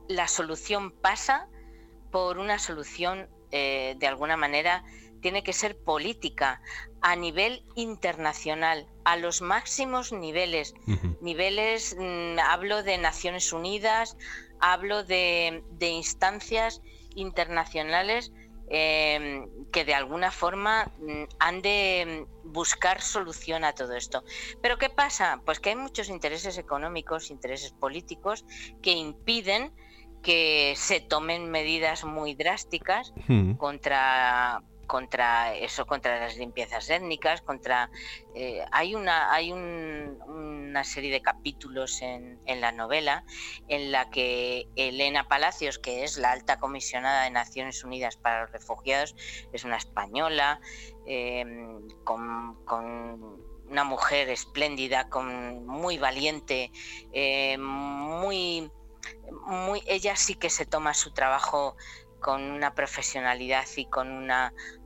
la solución pasa por una solución de alguna manera tiene que ser política a nivel internacional, a los máximos niveles. Niveles, mm, hablo de Naciones Unidas, hablo de, instancias internacionales em, que de alguna forma mm, han de buscar solución a todo esto. Pero ¿qué pasa? Pues que hay muchos intereses económicos, intereses políticos que impiden que se tomen medidas muy drásticas contra contra eso, contra las limpiezas étnicas, contra eh, hay una hay una serie de capítulos en, la novela en la que Elena Palacios, que es la alta comisionada de Naciones Unidas para los Refugiados, es una española em, con, una mujer espléndida, con muy valiente, eh, muy muy ella sí que se toma su trabajo con una profesionalidad y con un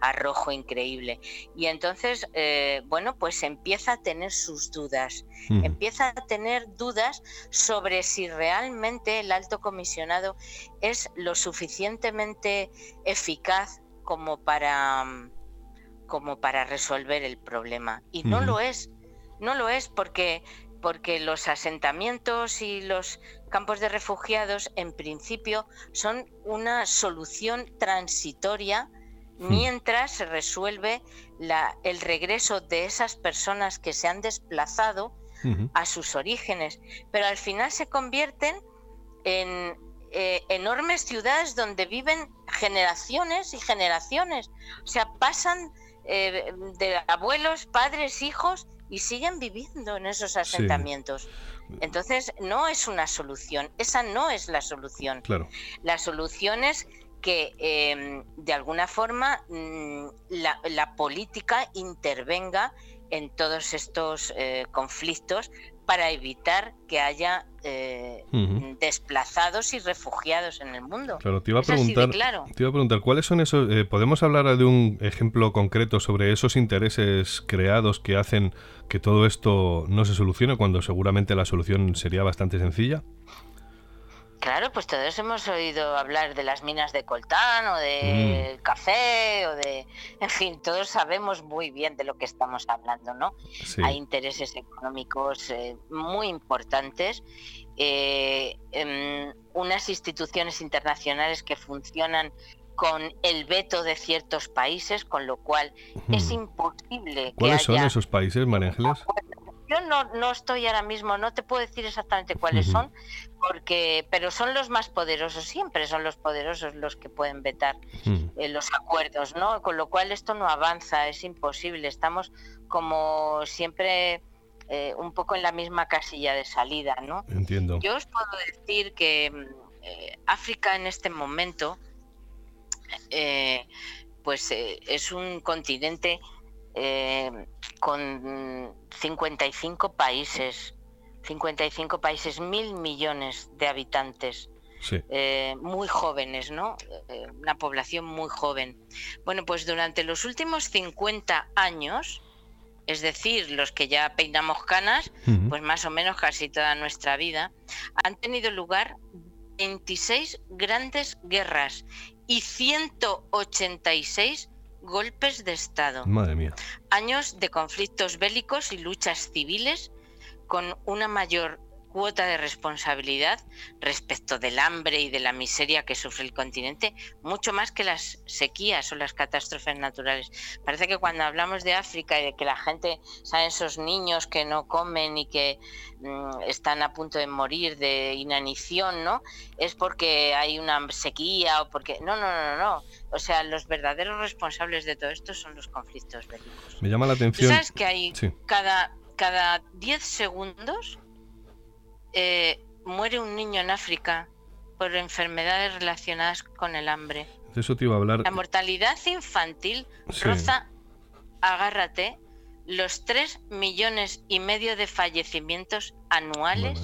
arrojo increíble. Y entonces, eh, bueno, pues empieza a tener sus dudas, empieza a tener dudas sobre si realmente el alto comisionado es lo suficientemente eficaz como para, como para resolver el problema. Y no lo es, no lo es porque porque los asentamientos y los campos de refugiados en principio son una solución transitoria hmm. mientras se resuelve el regreso de esas personas que se han desplazado a sus orígenes, pero al final se convierten en eh, enormes ciudades donde viven generaciones y generaciones, o sea, pasan eh, de abuelos, padres, hijos y siguen viviendo en esos asentamientos. Entonces, no es una solución, esa no es la solución. Claro. La solución es que em, de alguna forma mm, la, política intervenga en todos estos eh, conflictos para evitar que haya eh, desplazados y refugiados en el mundo. Claro, te iba a preguntar, te iba a preguntar ¿cuáles son esos? Eh, ¿Podemos hablar de un ejemplo concreto sobre esos intereses creados que hacen que todo esto no se solucione cuando seguramente la solución sería bastante sencilla? Claro, pues todos hemos oído hablar de las minas de coltán o de mm. café o de, en fin, todos sabemos muy bien de lo que estamos hablando, ¿no? Hay intereses económicos eh, muy importantes, eh, unas instituciones internacionales que funcionan con el veto de ciertos países, con lo cual es imposible. ¿Cuáles son esos países, María Ángeles? Yo no, no estoy ahora mismo, no te puedo decir exactamente cuáles son, porque, pero son los más poderosos, siempre son los poderosos los que pueden vetar eh, los acuerdos, ¿no? Con lo cual esto no avanza, es imposible. Estamos como siempre eh, un poco en la misma casilla de salida, ¿no? Entiendo. Yo os puedo decir que eh, África en este momento, pues es un continente con 55 países, 55 países, mil millones de habitantes. Eh, muy jóvenes, ¿no? Eh, una población muy joven. Bueno, pues durante los últimos 50 años, es decir, los que ya peinamos canas, pues más o menos casi toda nuestra vida, han tenido lugar 26 grandes guerras y 186 golpes de Estado. Madre mía. Años de conflictos bélicos y luchas civiles con una mayor cuota de responsabilidad respecto del hambre y de la miseria que sufre el continente, mucho más que las sequías o las catástrofes naturales. Parece que cuando hablamos de África y de que la gente, saben esos niños que no comen y que mm, están a punto de morir de inanición, ¿no? Es porque hay una sequía o porque... No, no, no, no. O sea, los verdaderos responsables de todo esto son los conflictos bélicos. Me llama la atención... ¿Sabes que hay cada, cada 10 segundos eh, muere un niño en África por enfermedades relacionadas con el hambre. eso te iba a hablar. La mortalidad infantil roza, agárrate, los 3 millones y medio de fallecimientos anuales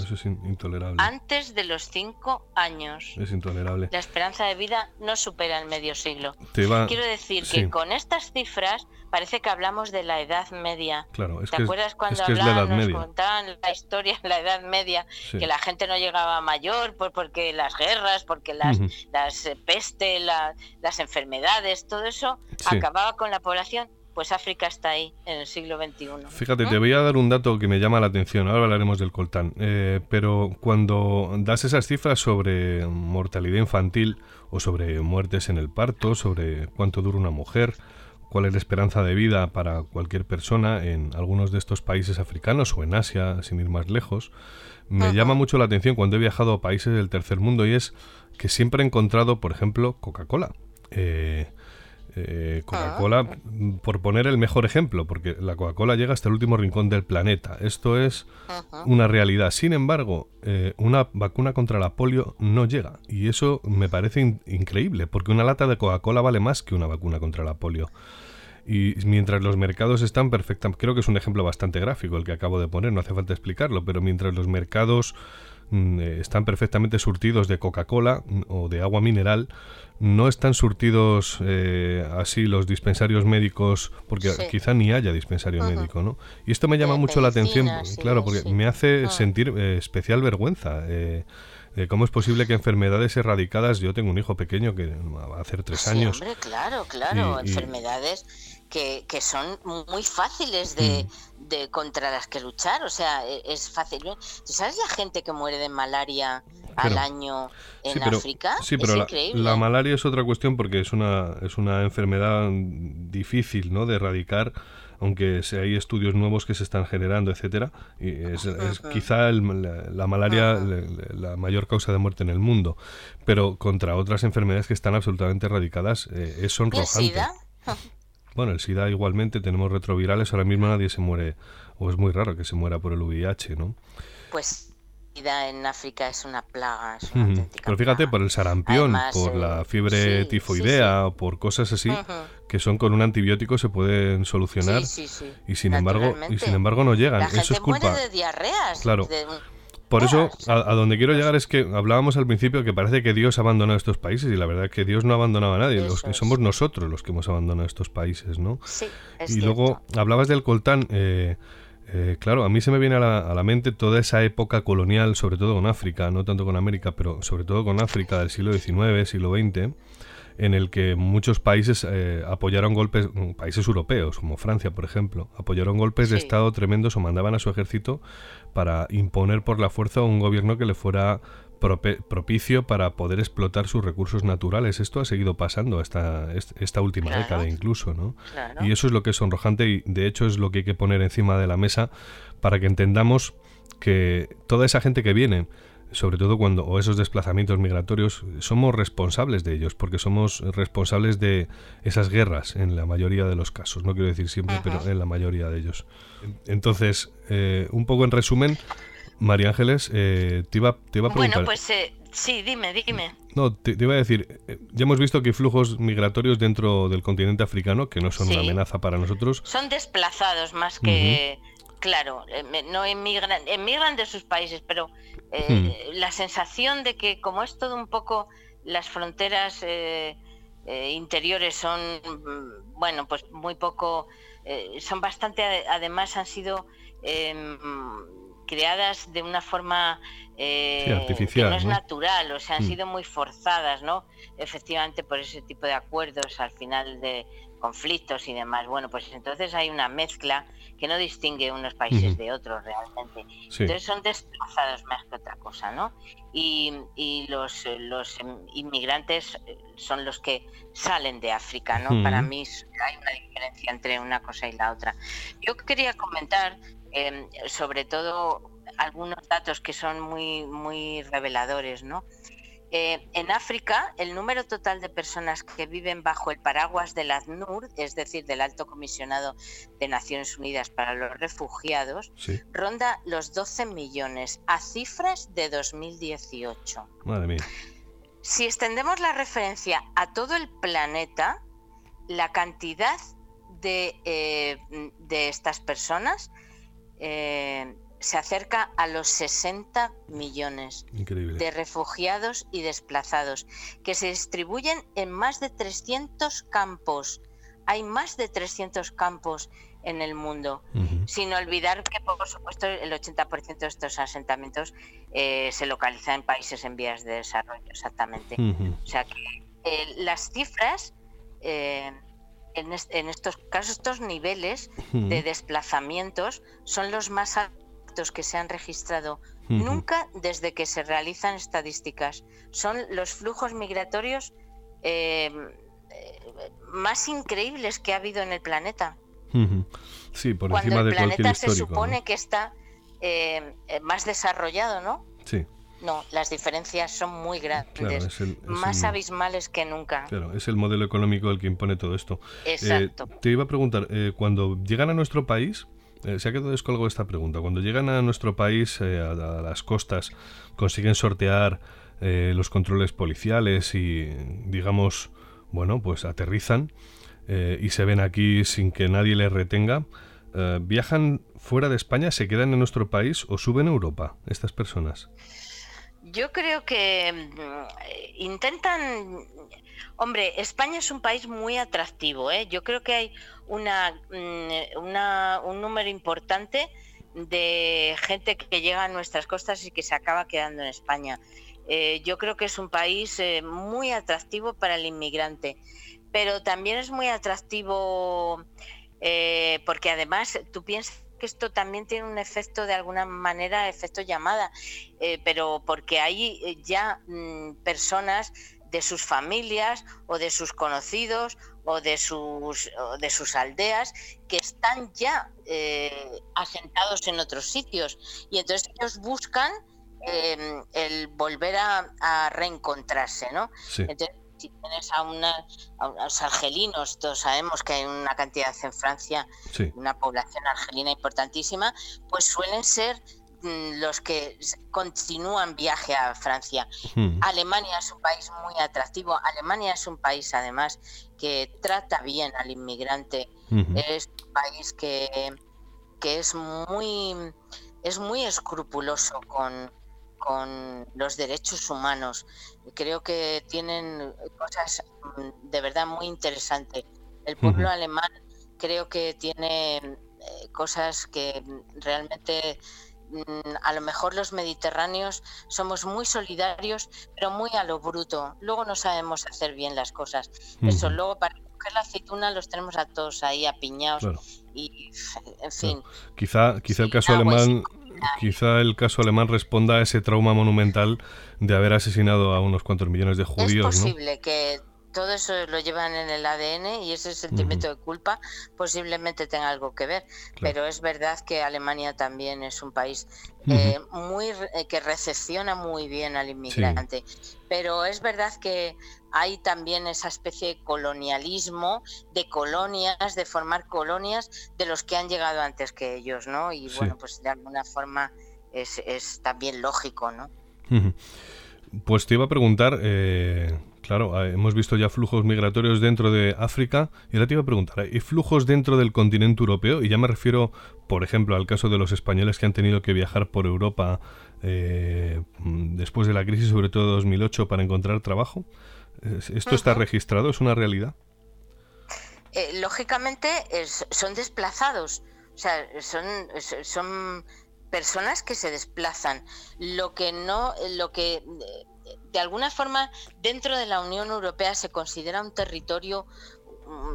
antes de los 5 años. Es intolerable. La esperanza de vida no supera el medio siglo. Quiero decir que con estas cifras parece que hablamos de la Edad Media. Claro, ¿Te acuerdas cuando hablaban, nos contaban la historia en la Edad Media, que la gente no llegaba mayor por, porque las guerras, porque las, las eh, peste, las enfermedades, todo eso acababa con la población? Pues África está ahí en el siglo XXI. Fíjate, te voy a dar un dato que me llama la atención, ahora hablaremos del coltán, eh, pero cuando das esas cifras sobre mortalidad infantil o sobre muertes en el parto, sobre cuánto dura una mujer, cuál es la esperanza de vida para cualquier persona en algunos de estos países africanos o en Asia, sin ir más lejos, me llama mucho la atención cuando he viajado a países del tercer mundo y es que siempre he encontrado, por ejemplo, Coca-Cola. Eh, eh, Coca-Cola, ah. por poner el mejor ejemplo, porque la Coca-Cola llega hasta el último rincón del planeta. Esto es una realidad. Sin embargo, eh, una vacuna contra la polio no llega. Y eso me parece increíble, porque una lata de Coca-Cola vale más que una vacuna contra la polio. Y mientras los mercados están perfectamente, creo que es un ejemplo bastante gráfico el que acabo de poner, no hace falta explicarlo, pero mientras los mercados están perfectamente surtidos de Coca-Cola mm, o de agua mineral, no están surtidos eh, así los dispensarios médicos, porque quizá ni haya dispensario médico, ¿no? Y esto me llama mucho la atención, claro, porque me hace ah. sentir eh, especial vergüenza. Eh, ¿Cómo es posible que enfermedades erradicadas, yo tengo un hijo pequeño que va a hacer tres años. Hombre, claro, claro, enfermedades que, que, son muy fáciles de, mm. De, contra las que luchar, o sea, e, es fácil. ¿Sabes la gente que muere de malaria al año en África? Sí, pero la, la, malaria es otra cuestión porque es una, es una enfermedad difícil ¿no? de erradicar aunque hay estudios nuevos que se están generando, etcétera, y es, quizá la, malaria la, mayor causa de muerte en el mundo, pero contra otras enfermedades que están absolutamente erradicadas eh, es sonrojante. Bueno, el SIDA igualmente tenemos retrovirales, ahora mismo nadie se muere, o es muy raro que se muera por el VIH, ¿no? Pues en África es una plaga. Pero fíjate, por el sarampión, por la fiebre tifoidea, o por cosas así, que son con un antibiótico se pueden solucionar. y sin embargo y sin embargo no llegan. Eso es culpa. de diarreas. Claro. Por eso, a, donde quiero llegar es que hablábamos al principio que parece que Dios ha abandonado estos países y la verdad es que Dios no ha abandonado a nadie, los, somos nosotros los que hemos abandonado estos países, ¿no? Sí, y luego hablabas del coltán, eh, eh, claro, a mí se me viene a la, mente toda esa época colonial, sobre todo con África, no tanto con América, pero sobre todo con África del siglo XIX, siglo XX, en el que muchos países eh, apoyaron golpes, países europeos, como Francia, por ejemplo, apoyaron golpes de Estado tremendos o mandaban a su ejército para imponer por la fuerza un gobierno que le fuera propicio para poder explotar sus recursos naturales. Esto ha seguido pasando hasta esta última década incluso, ¿no? Y eso es lo que es sonrojante y de hecho es lo que hay que poner encima de la mesa para que entendamos que toda esa gente que viene, sobre todo cuando, o esos desplazamientos migratorios, somos responsables de ellos, porque somos responsables de esas guerras en la mayoría de los casos, no quiero decir siempre, pero en la mayoría de ellos. Entonces, eh, un poco en resumen, María Ángeles, eh, te, iba, te iba a preguntar. Bueno, pues eh, sí, dime, dime. No, te, iba a decir, eh, ya hemos visto que hay flujos migratorios dentro del continente africano que no son una amenaza para nosotros. Son desplazados más que, claro, no emigran, emigran de sus países, pero hmm. la sensación de que como es todo un poco las fronteras interiores son, mm, bueno, pues muy poco, son bastante, además han sido em, creadas de una forma eh, artificial, que no es natural, o sea, han mm. sido muy forzadas, ¿no? Efectivamente por ese tipo de acuerdos al final de conflictos y demás. Bueno, pues entonces hay una mezcla que no distingue unos países de otros realmente. Entonces son desplazados más que otra cosa, ¿no? Y, y los, los inmigrantes son los que salen de África, ¿no? Para mí hay una diferencia entre una cosa y la otra. Yo quería comentar Em, sobre todo algunos datos que son muy, muy reveladores, ¿no? Eh, en África, el número total de personas que viven bajo el paraguas del ACNUR, es decir, del Alto Comisionado de Naciones Unidas para los Refugiados, ronda los 12 millones a cifras de 2018. Madre mía. Si extendemos la referencia a todo el planeta, la cantidad de, eh, de estas personas eh, se acerca a los 60 millones de refugiados y desplazados, que se distribuyen en más de 300 campos. Hay más de 300 campos en el mundo, sin olvidar que, por supuesto, el 80% de estos asentamientos eh, se localiza en países en vías de desarrollo, exactamente. O sea que eh, las cifras en, estos casos, estos niveles de desplazamientos son los más altos que se han registrado nunca desde que se realizan estadísticas. Son los flujos migratorios em, eh, más increíbles que ha habido en el planeta. Sí, por Cuando encima el planeta se supone que está eh, más desarrollado, ¿no? Sí. No, las diferencias son muy grandes, más abismales que nunca. Claro, es el modelo económico el que impone todo esto. Eh, Exacto. te iba a preguntar, eh, cuando llegan a nuestro país, eh, se ha quedado descolgado esta pregunta, cuando llegan a nuestro país, a, las costas, consiguen sortear los controles policiales y, digamos, bueno, pues aterrizan y se ven aquí sin que nadie les retenga, ¿viajan fuera de España, se quedan en nuestro país o suben a Europa estas personas? Yo creo que mm, intentan Hombre, España es un país muy atractivo. ¿eh? Yo creo que hay una, mm, un número importante de gente que llega a nuestras costas y que se acaba quedando en España. Eh, yo creo que es un país eh, muy atractivo para el inmigrante, pero también es muy atractivo eh, porque además tú piensas que esto también tiene un efecto de alguna manera, efecto llamada, pero porque hay ya mm, personas de sus familias o de sus conocidos o de sus, de sus aldeas que están ya eh, asentados en otros sitios y entonces ellos buscan em, el volver a, reencontrarse, ¿no? Entonces, si tienes a, una, unos argelinos, todos sabemos que hay una cantidad en Francia, una población argelina importantísima, pues suelen ser Mm, los que continúan viaje a Francia. Alemania es un país muy atractivo. Alemania es un país, además, que trata bien al inmigrante. Es un país que, que es muy es muy escrupuloso con, con los derechos humanos. Creo que tienen cosas mm, de verdad muy interesantes. El pueblo alemán creo que tiene eh, cosas que realmente Mm, a lo mejor los mediterráneos somos muy solidarios, pero muy a lo bruto. Luego no sabemos hacer bien las cosas. Eso, luego para coger la aceituna los tenemos a todos ahí apiñados y, en fin. Quizá, quizá el caso alemán... Quizá el caso alemán responda a ese trauma monumental de haber asesinado a unos cuantos millones de judíos. Es posible que todo eso lo llevan en el ADN y ese sentimiento de culpa posiblemente tenga algo que ver. Pero es verdad que Alemania también es un país eh, muy eh, que recepciona muy bien al inmigrante. Pero es verdad que hay también esa especie de colonialismo, de colonias, de formar colonias de los que han llegado antes que ellos, ¿no? Y bueno, pues de alguna forma es, es también lógico, ¿no? Pues te iba a preguntar, eh, Claro, ah, hemos visto ya flujos migratorios dentro de África y ahora te iba a preguntar, ¿hay flujos dentro del continente europeo? Y ya me refiero, por ejemplo, al caso de los españoles que han tenido que viajar por Europa eh, después de la crisis, sobre todo de 2008, para encontrar trabajo. ¿Esto está registrado? ¿Es una realidad? Eh, lógicamente son desplazados, o sea, son, son personas que se desplazan. Lo que no, lo que de alguna forma dentro de la Unión Europea se considera un territorio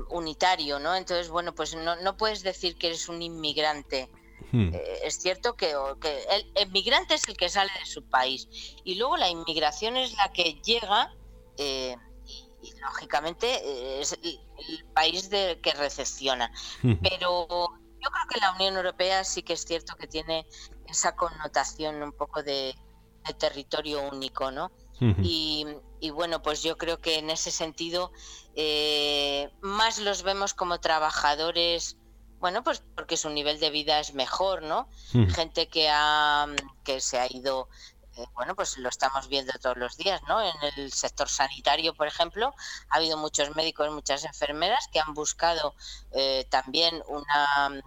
unitario, ¿no? Entonces, bueno, pues no, puedes decir que eres un inmigrante. Hmm. Eh, es cierto que, el inmigrante es el que sale de su país y luego la inmigración es la que llega eh, y, lógicamente eh, es el, país de, que recepciona. Pero yo creo que la Unión Europea sí que es cierto que tiene esa connotación un poco de, de territorio único, ¿no? y, bueno, pues yo creo que en ese sentido eh, más los vemos como trabajadores, bueno, pues porque su nivel de vida es mejor, ¿no? Gente que, ha, que se ha ido eh, bueno, pues lo estamos viendo todos los días, ¿no? En el sector sanitario, por ejemplo, ha habido muchos médicos, muchas enfermeras que han buscado eh, también una,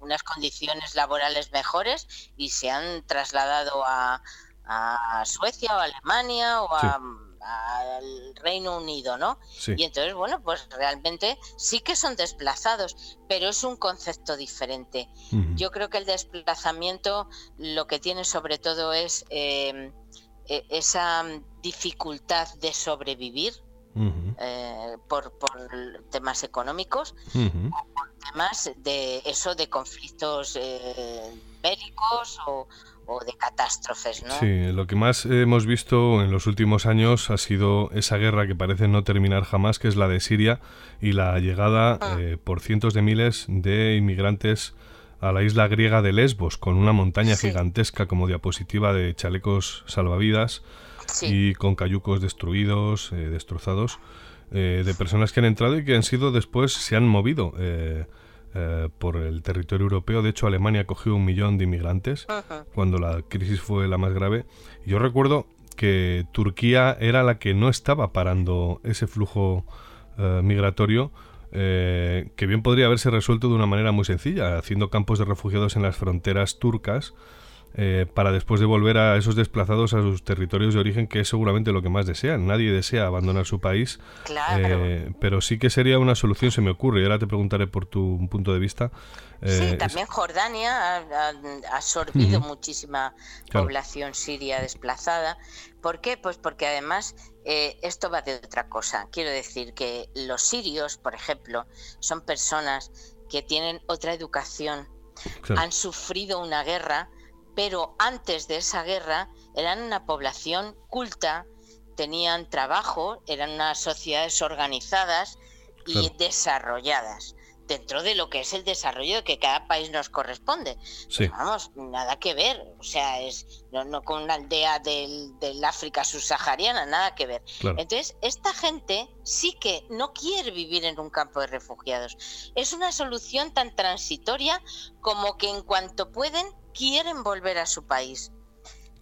unas condiciones laborales mejores y se han trasladado a, a Suecia o Alemania o al Reino Unido, ¿no? Y entonces, bueno, pues realmente sí que son desplazados, pero es un concepto diferente. Yo creo que el desplazamiento lo que tiene sobre todo es em, e, esa dificultad de sobrevivir. Eh, por, temas económicos por temas de eso de conflictos eh, bélicos o, o de catástrofes, ¿no? Sí, lo que más hemos visto en los últimos años ha sido esa guerra que parece no terminar jamás, que es la de Siria, y la llegada ah. eh, por cientos de miles de inmigrantes a la isla griega de Lesbos, con una montaña gigantesca como diapositiva de chalecos salvavidas y con cayucos destruidos, eh, destrozados, eh, de personas que han entrado y que han sido después, se han movido. Eh, por el territorio europeo. De hecho, Alemania acogió un millón de inmigrantes cuando la crisis fue la más grave. Yo recuerdo que Turquía era la que no estaba parando ese flujo eh, migratorio. Eh, que bien podría haberse resuelto de una manera muy sencilla, haciendo campos de refugiados en las fronteras turcas eh, para después de volver a esos desplazados a sus territorios de origen, que es seguramente lo que más desean. Nadie desea abandonar su país, eh, pero sí que sería una solución, se me ocurre, y ahora te preguntaré por tu punto de vista. Eh, sí, también Jordania ha, absorbido muchísima población siria desplazada. ¿Por qué? Pues porque además esto va de otra cosa. Quiero decir que los sirios, por ejemplo, son personas que tienen otra educación, han sufrido una guerra pero antes de esa guerra eran una población culta, tenían trabajo, eran unas sociedades organizadas y desarrolladas dentro de lo que es el desarrollo que cada país nos corresponde. vamos, nada que ver, o sea, es no, con una aldea del, del, África subsahariana, nada que ver. Entonces, esta gente sí que no quiere vivir en un campo de refugiados. Es una solución tan transitoria como que en cuanto pueden quieren volver a su país,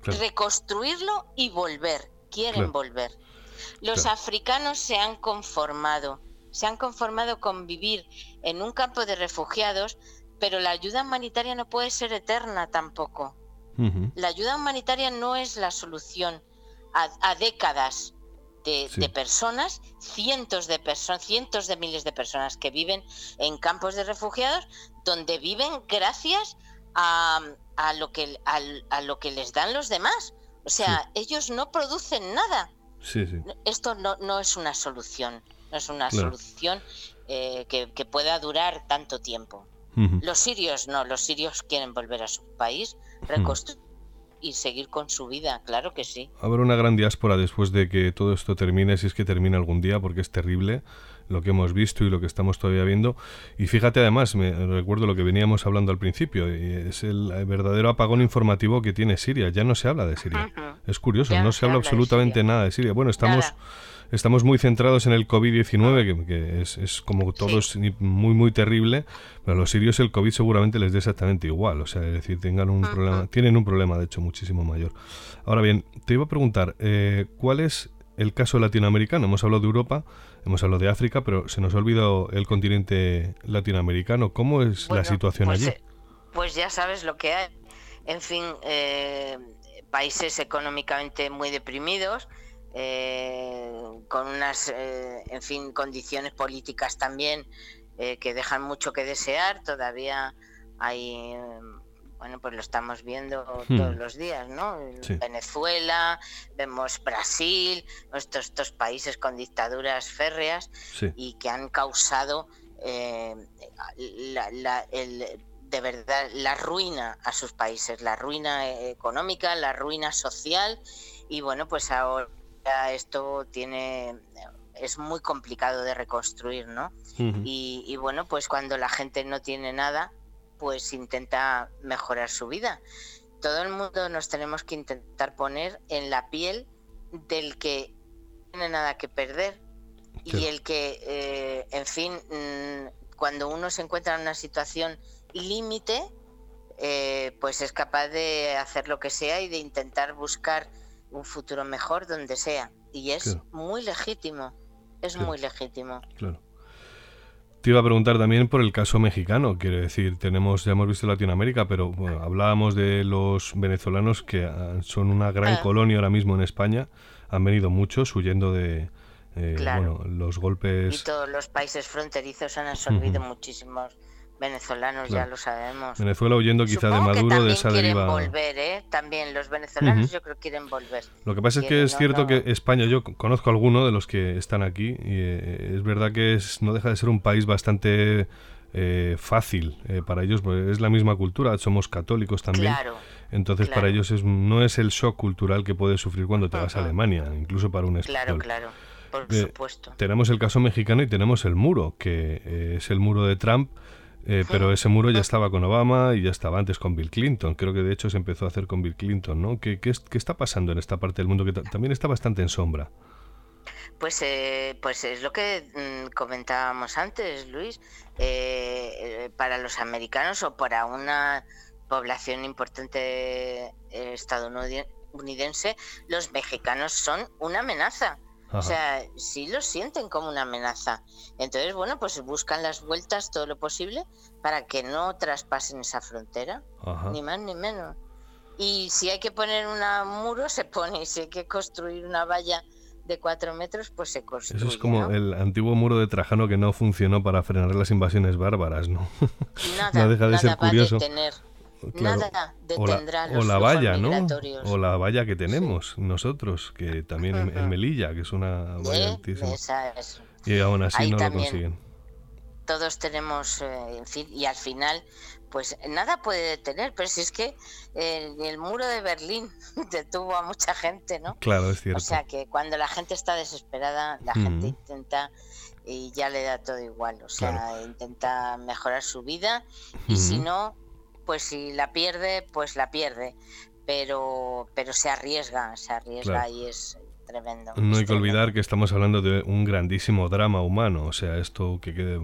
reconstruirlo y volver, quieren volver. Los africanos se han conformado, se han conformado con vivir en un campo de refugiados, pero la ayuda humanitaria no puede ser eterna tampoco. La ayuda humanitaria no es la solución a, décadas de, de, personas, cientos de personas, cientos de miles de personas que viven en campos de refugiados, donde viven gracias a, a lo que a, lo que les dan los demás. O sea, ellos no producen nada. Esto no, no es una solución, no es una solución eh, que, pueda durar tanto tiempo. Los sirios no, los sirios quieren volver a su país, reconstruir y seguir con su vida, claro que sí. Habrá una gran diáspora después de que todo esto termine, si es que termina algún día, porque es terrible lo que hemos visto y lo que estamos todavía viendo. Y fíjate además, me recuerdo lo que veníamos hablando al principio, es el verdadero apagón informativo que tiene Siria. Ya no se habla de Siria. Es curioso, no se, habla absolutamente nada de Siria. Bueno, estamos... Estamos muy centrados en el COVID-19, que, es, como todo es muy, muy terrible, pero a los sirios el COVID seguramente les dé exactamente igual, o sea, es decir, tengan un problema, tienen un problema, de hecho, muchísimo mayor. Ahora bien, te iba a preguntar, eh, ¿cuál es el caso latinoamericano? Hemos hablado de Europa, Hemos hablado de África, pero se nos ha olvidado el continente latinoamericano. ¿Cómo es la situación pues, allí? Eh, pues ya sabes lo que hay. En fin, eh, países económicamente muy deprimidos, eh, con unas, en fin, condiciones políticas también que dejan mucho que desear. Todavía hay bueno, pues lo estamos viendo hmm. todos los días, ¿no? Venezuela, vemos Brasil, estos, estos países con dictaduras férreas y que han causado eh, de verdad la ruina a sus países, la ruina económica, la ruina social y bueno, pues ahora esto tiene es muy complicado de reconstruir, ¿no? y, y bueno, pues cuando la gente no tiene nada, pues intenta mejorar su vida. Todo el mundo nos tenemos que intentar poner en la piel del que no tiene nada que perder y el que, eh, en fin, mm, cuando uno se encuentra en una situación límite, eh, pues es capaz de hacer lo que sea y de intentar buscar un futuro mejor donde sea. Y es muy legítimo, es muy legítimo. Claro. Te iba a preguntar también por el caso mexicano, quiero decir, tenemos, ya hemos visto Latinoamérica, pero hablábamos de los venezolanos que ah, son una gran ah. colonia ahora mismo en España, han venido muchos huyendo de eh, los golpes. Y todos los países fronterizos han absorbido muchísimos venezolanos, ya lo sabemos. Venezuela huyendo quizá de Maduro, de esa deriva. volver, ¿eh? También los venezolanos yo creo que quieren volver. Lo que pasa es que es cierto que España, yo conozco a alguno de los que están aquí y eh, es verdad que es, no deja de ser un país bastante eh, fácil para ellos, pues es la misma cultura, somos católicos también. Entonces para ellos es, no es el shock cultural que puedes sufrir cuando te vas a Alemania, incluso para un español. Claro, claro. Por supuesto. Tenemos el caso mexicano y tenemos el muro, que es el muro de Trump, eh, pero ese muro ya estaba con Obama y ya estaba antes con Bill Clinton. Creo que de hecho se empezó a hacer con Bill Clinton, ¿no? ¿Qué, qué, está pasando en esta parte del mundo que también está bastante en sombra? Pues, eh, pues es lo que mm, comentábamos antes, Luis. Eh, para los americanos o para una población importante estadounidense, los mexicanos son una amenaza. O sea, sí lo sienten como una amenaza. Entonces, bueno, pues buscan las vueltas todo lo posible para que no traspasen esa frontera, ni más ni menos. Y si hay que poner un muro, se pone. Y si hay que construir una valla de cuatro metros, pues se construye. Eso es como el antiguo muro de Trajano que no funcionó para frenar las invasiones bárbaras, ¿no? Nada, no deja de ser curioso. Nada detendrá o la, valla, ¿no? O la valla que tenemos nosotros, que también en, Melilla, que es una valla altísima. Y aún así no lo consiguen. Todos tenemos, eh, en fin, y al final, pues nada puede detener, pero si es que el, muro de Berlín detuvo a mucha gente, ¿no? Claro, es cierto. O sea que cuando la gente está desesperada, la gente intenta y ya le da todo igual, o sea, intenta mejorar su vida y si no, pues si la pierde, pues la pierde, pero, pero se arriesga, se arriesga y es tremendo. No hay que olvidar que estamos hablando de un grandísimo drama humano, o sea, esto que quede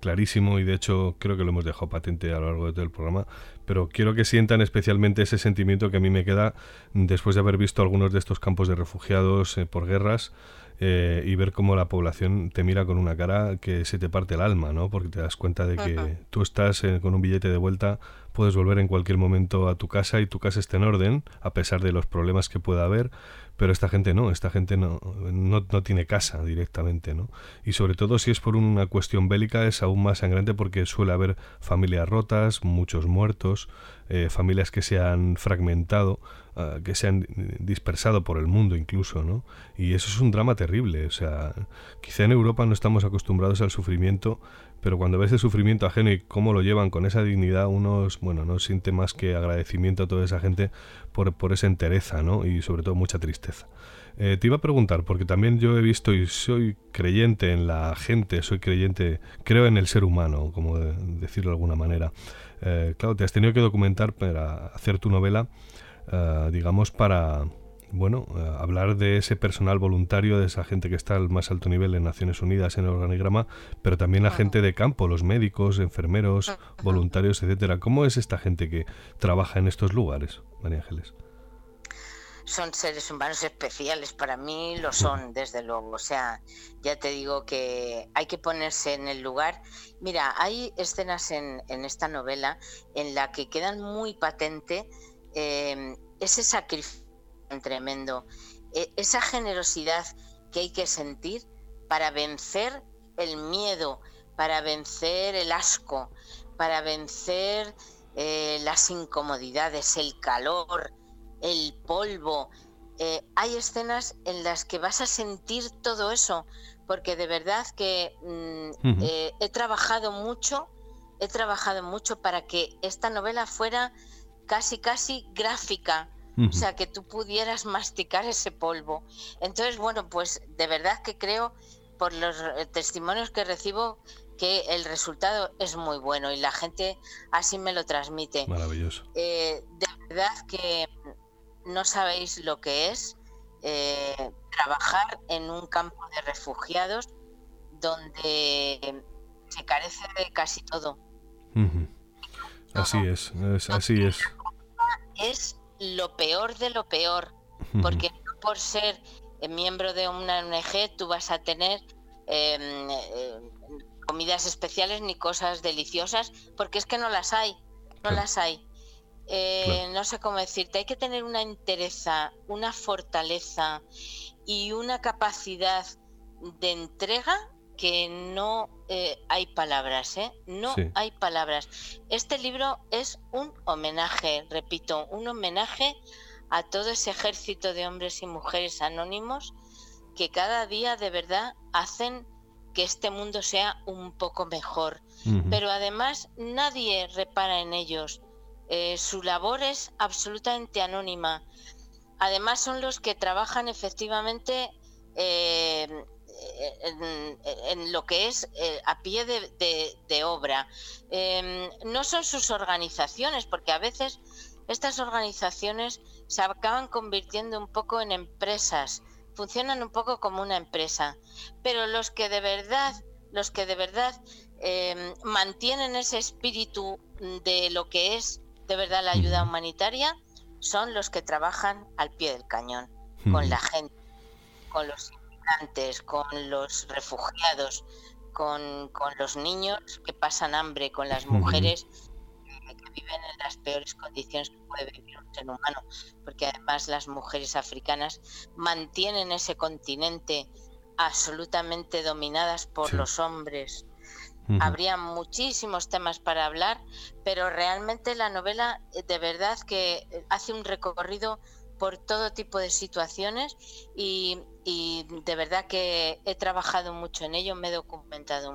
clarísimo y de hecho creo que lo hemos dejado patente a lo largo de todo el programa, pero quiero que sientan especialmente ese sentimiento que a mí me queda después de haber visto algunos de estos campos de refugiados eh, por guerras eh, y ver cómo la población te mira con una cara que se te parte el alma, ¿no? Porque te das cuenta de que tú estás eh, con un billete de vuelta, puedes volver en cualquier momento a tu casa y tu casa esté en orden, a pesar de los problemas que pueda haber, pero esta gente no, esta gente no, no, tiene casa directamente, ¿no? Y sobre todo si es por una cuestión bélica es aún más sangrante porque suele haber familias rotas, muchos muertos, eh, familias que se han fragmentado, ah, que se han dispersado por el mundo incluso, ¿no? Y eso es un drama terrible, o sea, quizá en Europa no estamos acostumbrados al sufrimiento, pero cuando ves el sufrimiento ajeno y cómo lo llevan con esa dignidad, uno, bueno, no siente más que agradecimiento a toda esa gente por, por esa entereza, ¿no? Y sobre todo mucha tristeza. Eh, te iba a preguntar, porque también yo he visto y soy creyente en la gente, soy creyente, creo en el ser humano, como decirlo de alguna manera. Eh, claro, te has tenido que documentar para hacer tu novela, eh, digamos, para bueno, eh, hablar de ese personal voluntario, de esa gente que está al más alto nivel en Naciones Unidas en el organigrama, pero también la gente de campo, los médicos, enfermeros, voluntarios, etcétera. ¿Cómo es esta gente que trabaja en estos lugares, María Ángeles? Son seres humanos especiales, para mí lo son, desde luego. O sea, ya te digo que hay que ponerse en el lugar. Mira, hay escenas en, esta novela en la que quedan muy patente eh, ese sacrificio tremendo. E, esa generosidad que hay que sentir para vencer el miedo, para vencer el asco, para vencer eh, las incomodidades, el calor, el polvo. Eh, hay escenas en las que vas a sentir todo eso, porque de verdad que mm, eh, he trabajado mucho, he trabajado mucho para que esta novela fuera casi, casi gráfica, o sea, que tú pudieras masticar ese polvo. Entonces, bueno, pues de verdad que creo, por los testimonios que recibo, que el resultado es muy bueno y la gente así me lo transmite. Maravilloso. Eh, de verdad que no sabéis lo que es eh, trabajar en un campo de refugiados donde se carece de casi todo. Así es, es así es. Es lo peor de lo peor, porque no por ser eh, miembro de una ONG tú vas a tener em, eh, comidas especiales ni cosas deliciosas, porque es que no las hay, no las hay. Eh, no sé cómo decirte, hay que tener una entereza, una fortaleza y una capacidad de entrega que no eh, hay palabras, ¿eh? No hay palabras. Este libro es un homenaje, repito, un homenaje a todo ese ejército de hombres y mujeres anónimos que cada día de verdad hacen que este mundo sea un poco mejor. Pero además nadie repara en ellos. Eh, su labor es absolutamente anónima. Además son los que trabajan efectivamente eh, en, lo que es eh, a pie de, obra. Em, no son sus organizaciones, porque a veces estas organizaciones se acaban convirtiendo un poco en empresas, funcionan un poco como una empresa, pero los que de verdad, los que de verdad em, mantienen ese espíritu de lo que es de verdad la ayuda humanitaria son los que trabajan al pie del cañón, con la gente, con los con los refugiados, con, los niños que pasan hambre, con las mujeres que viven en las peores condiciones que puede vivir un ser humano, porque además las mujeres africanas mantienen ese continente absolutamente dominadas por los hombres. Habría muchísimos temas para hablar, pero realmente la novela eh, de verdad que eh, hace un recorrido por todo tipo de situaciones y, de verdad que he trabajado mucho en ello, me he documentado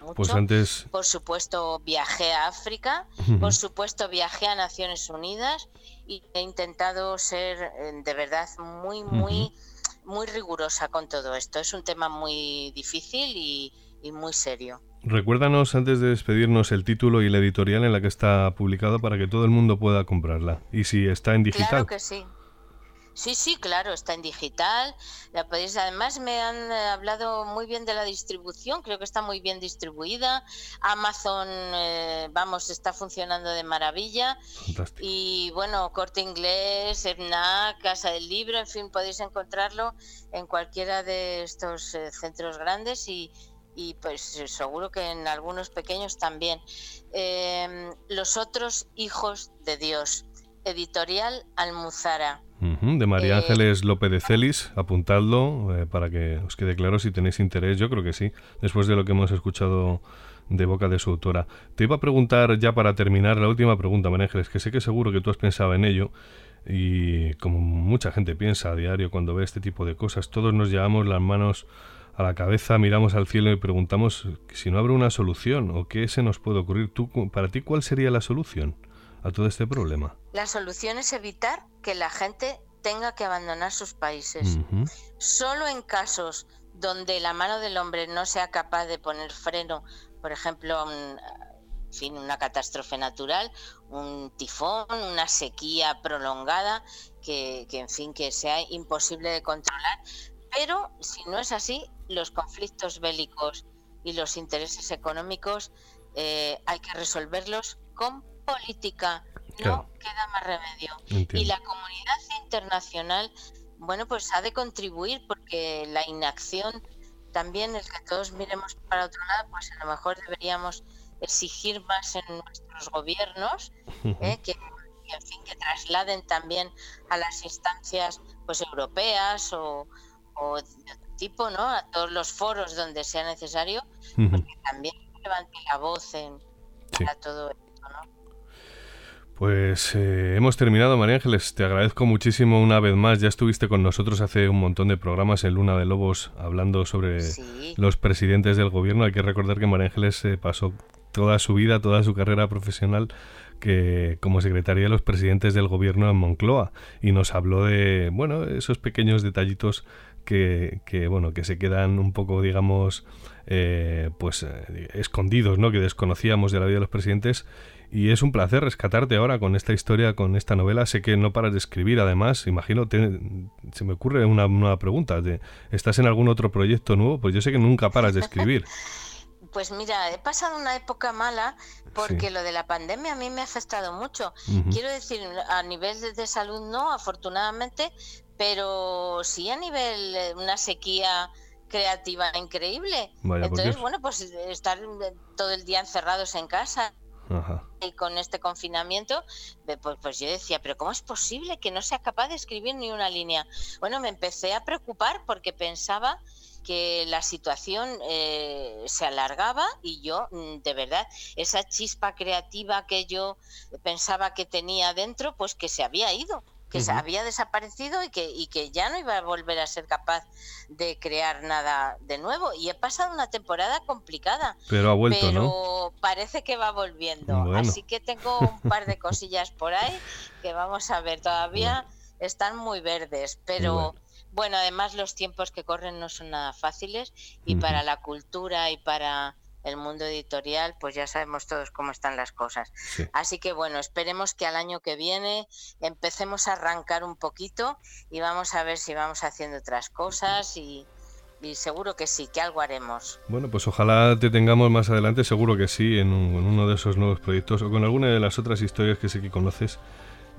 mucho. Pues antes... Por supuesto viajé a África, por supuesto viajé a Naciones Unidas y he intentado ser eh, de verdad muy, muy, muy rigurosa con todo esto. Es un tema muy difícil y, y muy serio. Recuérdanos antes de despedirnos el título y la editorial en la que está publicada para que todo el mundo pueda comprarla. Y si está en digital. Claro que sí. Sí, sí, claro, está en digital. La podéis, además me han eh, hablado muy bien de la distribución, creo que está muy bien distribuida. Amazon, eh, vamos, está funcionando de maravilla. Fantástico. Y bueno, Corte Inglés, FNAC, Casa del Libro, en fin, podéis encontrarlo en cualquiera de estos eh, centros grandes y, y pues seguro que en algunos pequeños también. Em, los otros hijos de Dios, editorial Almuzara. De María eh, Ángeles López de Celis, apuntadlo eh, para que os quede claro si tenéis interés, yo creo que sí, después de lo que hemos escuchado de boca de su autora. Te iba a preguntar ya para terminar la última pregunta, María Ángeles, que sé que seguro que tú has pensado en ello y como mucha gente piensa a diario cuando ve este tipo de cosas, todos nos llevamos las manos a la cabeza, miramos al cielo y preguntamos si no habrá una solución o qué se nos puede ocurrir. ¿Tú, para ti, cuál sería la solución a todo este problema? La solución es evitar que la gente tenga que abandonar sus países. Solo en casos donde la mano del hombre no sea capaz de poner freno, por ejemplo, fin, una catástrofe natural, un tifón, una sequía prolongada, que, que, en fin, que sea imposible de controlar. Pero si no es así, los conflictos bélicos y los intereses económicos eh, hay que resolverlos con política. No queda más remedio. Y la comunidad internacional, bueno, pues ha de contribuir porque la inacción también es que todos miremos para otro lado, pues a lo mejor deberíamos exigir más en nuestros gobiernos, eh, que, en fin, que trasladen también a las instancias pues europeas o, o de otro tipo, ¿no? A todos los foros donde sea necesario, porque también levante la voz en, todo esto, ¿no? Pues eh, hemos terminado, María Ángeles. Te agradezco muchísimo una vez más. Ya estuviste con nosotros hace un montón de programas en Luna de Lobos hablando sobre los presidentes del gobierno. Hay que recordar que María Ángeles eh, pasó toda su vida, toda su carrera profesional que como secretaria de los presidentes del gobierno en Moncloa y nos habló de bueno esos pequeños detallitos que, bueno, que se quedan un poco, digamos, eh, pues eh, escondidos, ¿no? Que desconocíamos de la vida de los presidentes. Y es un placer rescatarte ahora con esta historia, con esta novela. Sé que no paras de escribir, además, imagino, se me ocurre una nueva pregunta. De, ¿Estás en algún otro proyecto nuevo? Pues yo sé que nunca paras de escribir. Pues mira, he pasado una época mala porque lo de la pandemia a mí me ha afectado mucho. Quiero decir, a nivel de salud no, afortunadamente, pero sí a nivel de una sequía creativa increíble. Entonces, bueno, pues estar todo el día encerrados en casa y con este confinamiento, pues, pues, yo decía, pero ¿cómo es posible que no sea capaz de escribir ni una línea? Bueno, me empecé a preocupar porque pensaba que la situación eh, se alargaba y yo, mm, de verdad, esa chispa creativa que yo pensaba que tenía dentro, pues que se había ido que había desaparecido y que, y que ya no iba a volver a ser capaz de crear nada de nuevo. Y he pasado una temporada complicada. Pero ha vuelto, pero parece que va volviendo. Así que tengo un par de cosillas por ahí que vamos a ver. Todavía están muy verdes, pero... Bueno. además los tiempos que corren no son nada fáciles y para la cultura y para el mundo editorial, pues ya sabemos todos cómo están las cosas. Así que bueno, esperemos que al año que viene empecemos a arrancar un poquito y vamos a ver si vamos haciendo otras cosas y, seguro que sí, que algo haremos. Bueno, pues ojalá te tengamos más adelante, seguro que sí, en, uno de esos nuevos proyectos o con alguna de las otras historias que sé que conoces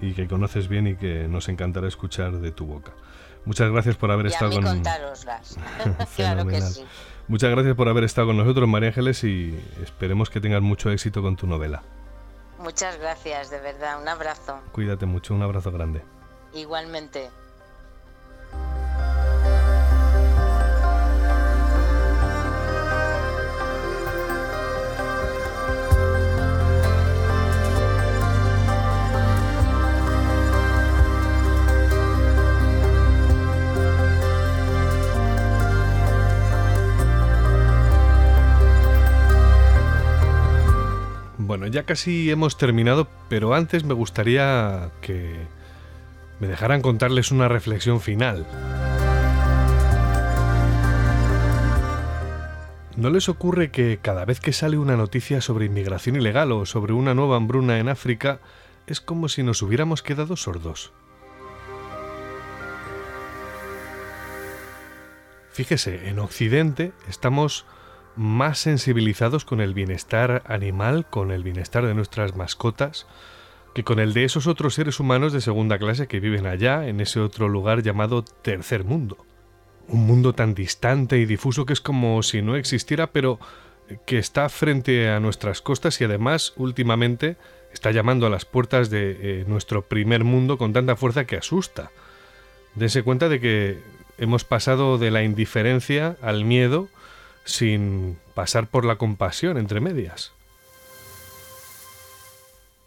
y que conoces bien y que nos encantará escuchar de tu boca. Muchas gracias por haber estado con... claro que sí. Muchas gracias por haber estado con nosotros, María Ángeles, y esperemos que tengas mucho éxito con tu novela. Muchas gracias, de verdad. Un abrazo. Cuídate mucho, un abrazo grande. Igualmente. Ya casi hemos terminado, pero antes me gustaría que me dejaran contarles una reflexión final. ¿No les ocurre que cada vez que sale una noticia sobre inmigración ilegal o sobre una nueva hambruna en África, es como si nos hubiéramos quedado sordos? Fíjese, en Occidente estamos más sensibilizados con el bienestar animal, con el bienestar de nuestras mascotas, que con el de esos otros seres humanos de segunda clase que viven allá, en ese otro lugar llamado tercer mundo. Un mundo tan distante y difuso que es como si no existiera, pero que está frente a nuestras costas y además últimamente está llamando a las puertas de eh, nuestro primer mundo con tanta fuerza que asusta. Dense cuenta de que hemos pasado de la indiferencia al miedo, sin pasar por la compasión entre medias.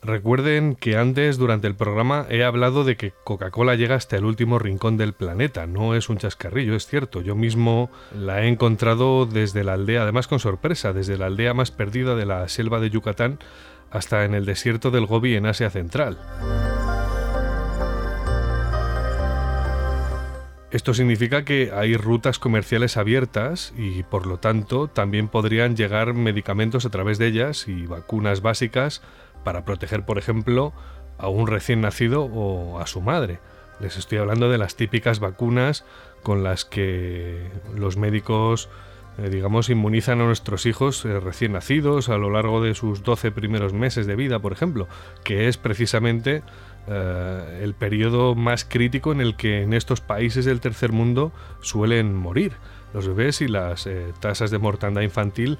Recuerden que antes, durante el programa, he hablado de que Coca-Cola llega hasta el último rincón del planeta. No es un chascarrillo, es cierto. Yo mismo la he encontrado desde la aldea, además con sorpresa, desde la aldea más perdida de la selva de Yucatán hasta en el desierto del Gobi en Asia Central. Esto significa que hay rutas comerciales abiertas y por lo tanto también podrían llegar medicamentos a través de ellas y vacunas básicas para proteger, por ejemplo, a un recién nacido o a su madre. Les estoy hablando de las típicas vacunas con las que los médicos, eh, digamos, inmunizan a nuestros hijos eh, recién nacidos a lo largo de sus 12 primeros meses de vida, por ejemplo, que es precisamente eh, el periodo más crítico en el que en estos países del tercer mundo suelen morir los bebés y las eh, tasas de mortandad infantil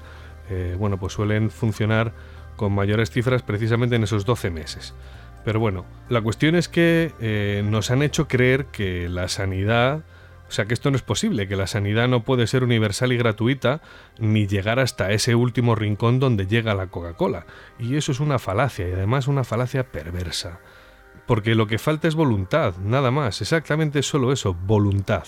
eh, bueno pues suelen funcionar con mayores cifras precisamente en esos 12 meses pero bueno la cuestión es que nos han hecho creer que la sanidad o sea que esto no es posible, que la sanidad no puede ser universal y gratuita, ni llegar hasta ese último rincón donde llega la Coca-Cola. Y eso es una falacia, y además una falacia perversa. Porque lo que falta es voluntad, nada más, exactamente solo eso, voluntad.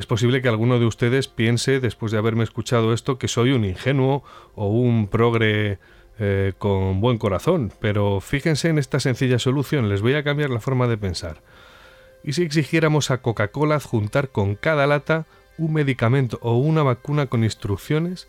Es posible que alguno de ustedes piense, después de haberme escuchado esto, que soy un ingenuo o un progre eh, con buen corazón, pero fíjense en esta sencilla solución, les voy a cambiar la forma de pensar. ¿Y si exigiéramos a Coca-Cola adjuntar con cada lata un medicamento o una vacuna con instrucciones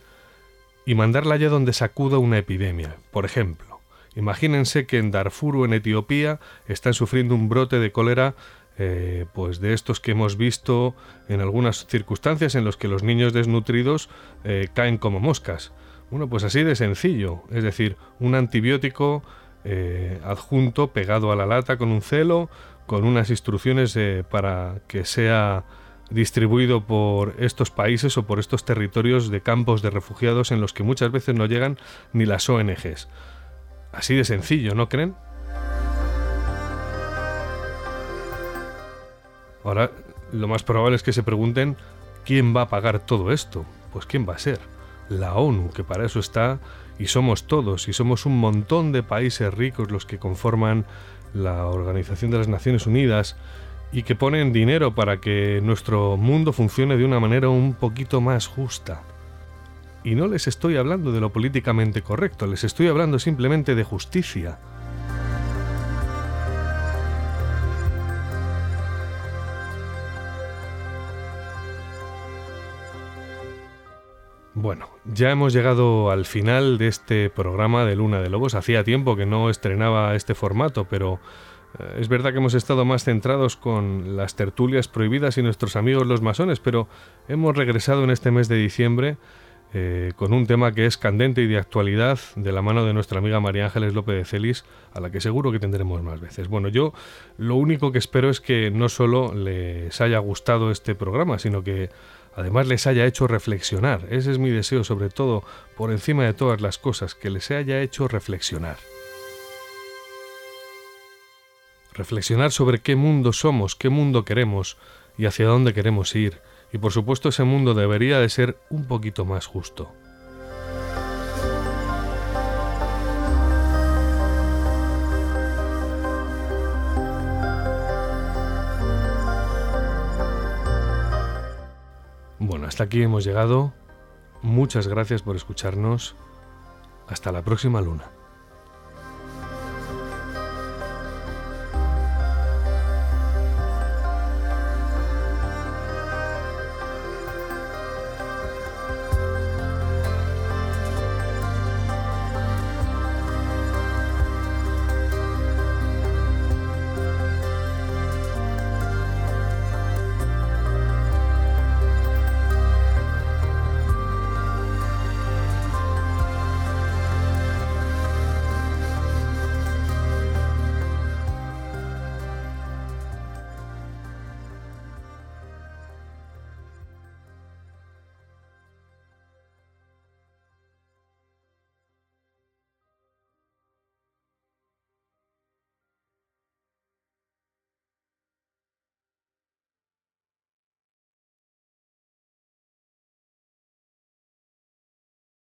y mandarla allá donde sacuda una epidemia. Por ejemplo, imagínense que en Darfur o en Etiopía están sufriendo un brote de cólera eh, pues de estos que hemos visto en algunas circunstancias en los que los niños desnutridos eh, caen como moscas. Bueno, pues así de sencillo, es decir, un antibiótico eh, adjunto pegado a la lata con un celo, con unas instrucciones para que sea distribuido por estos países o por estos territorios de campos de refugiados en los que muchas veces no llegan ni las ONGs. Así de sencillo, ¿no creen? Ahora, lo más probable es que se pregunten, ¿quién va a pagar todo esto? Pues ¿quién va a ser? La ONU, que para eso está, y somos todos, y somos un montón de países ricos los que conforman la Organización de las Naciones Unidas, y que ponen dinero para que nuestro mundo funcione de una manera un poquito más justa. Y no les estoy hablando de lo políticamente correcto, les estoy hablando simplemente de justicia. Bueno, ya hemos llegado al final de este programa de Luna de Lobos. Hacía tiempo que no estrenaba este formato, pero es verdad que hemos estado más centrados con las tertulias prohibidas y nuestros amigos los masones, pero hemos regresado en este mes de diciembre eh, con un tema que es candente y de actualidad de la mano de nuestra amiga María Ángeles López de Celis, a la que seguro que tendremos más veces. Bueno, yo lo único que espero es que no solo les haya gustado este programa, sino que además les haya hecho reflexionar. Ese es mi deseo sobre todo, por encima de todas las cosas, que les haya hecho reflexionar. Reflexionar sobre qué mundo somos, qué mundo queremos y hacia dónde queremos ir. Y por supuesto ese mundo debería de ser un poquito más justo. Bueno, hasta aquí hemos llegado. Muchas gracias por escucharnos. Hasta la próxima luna.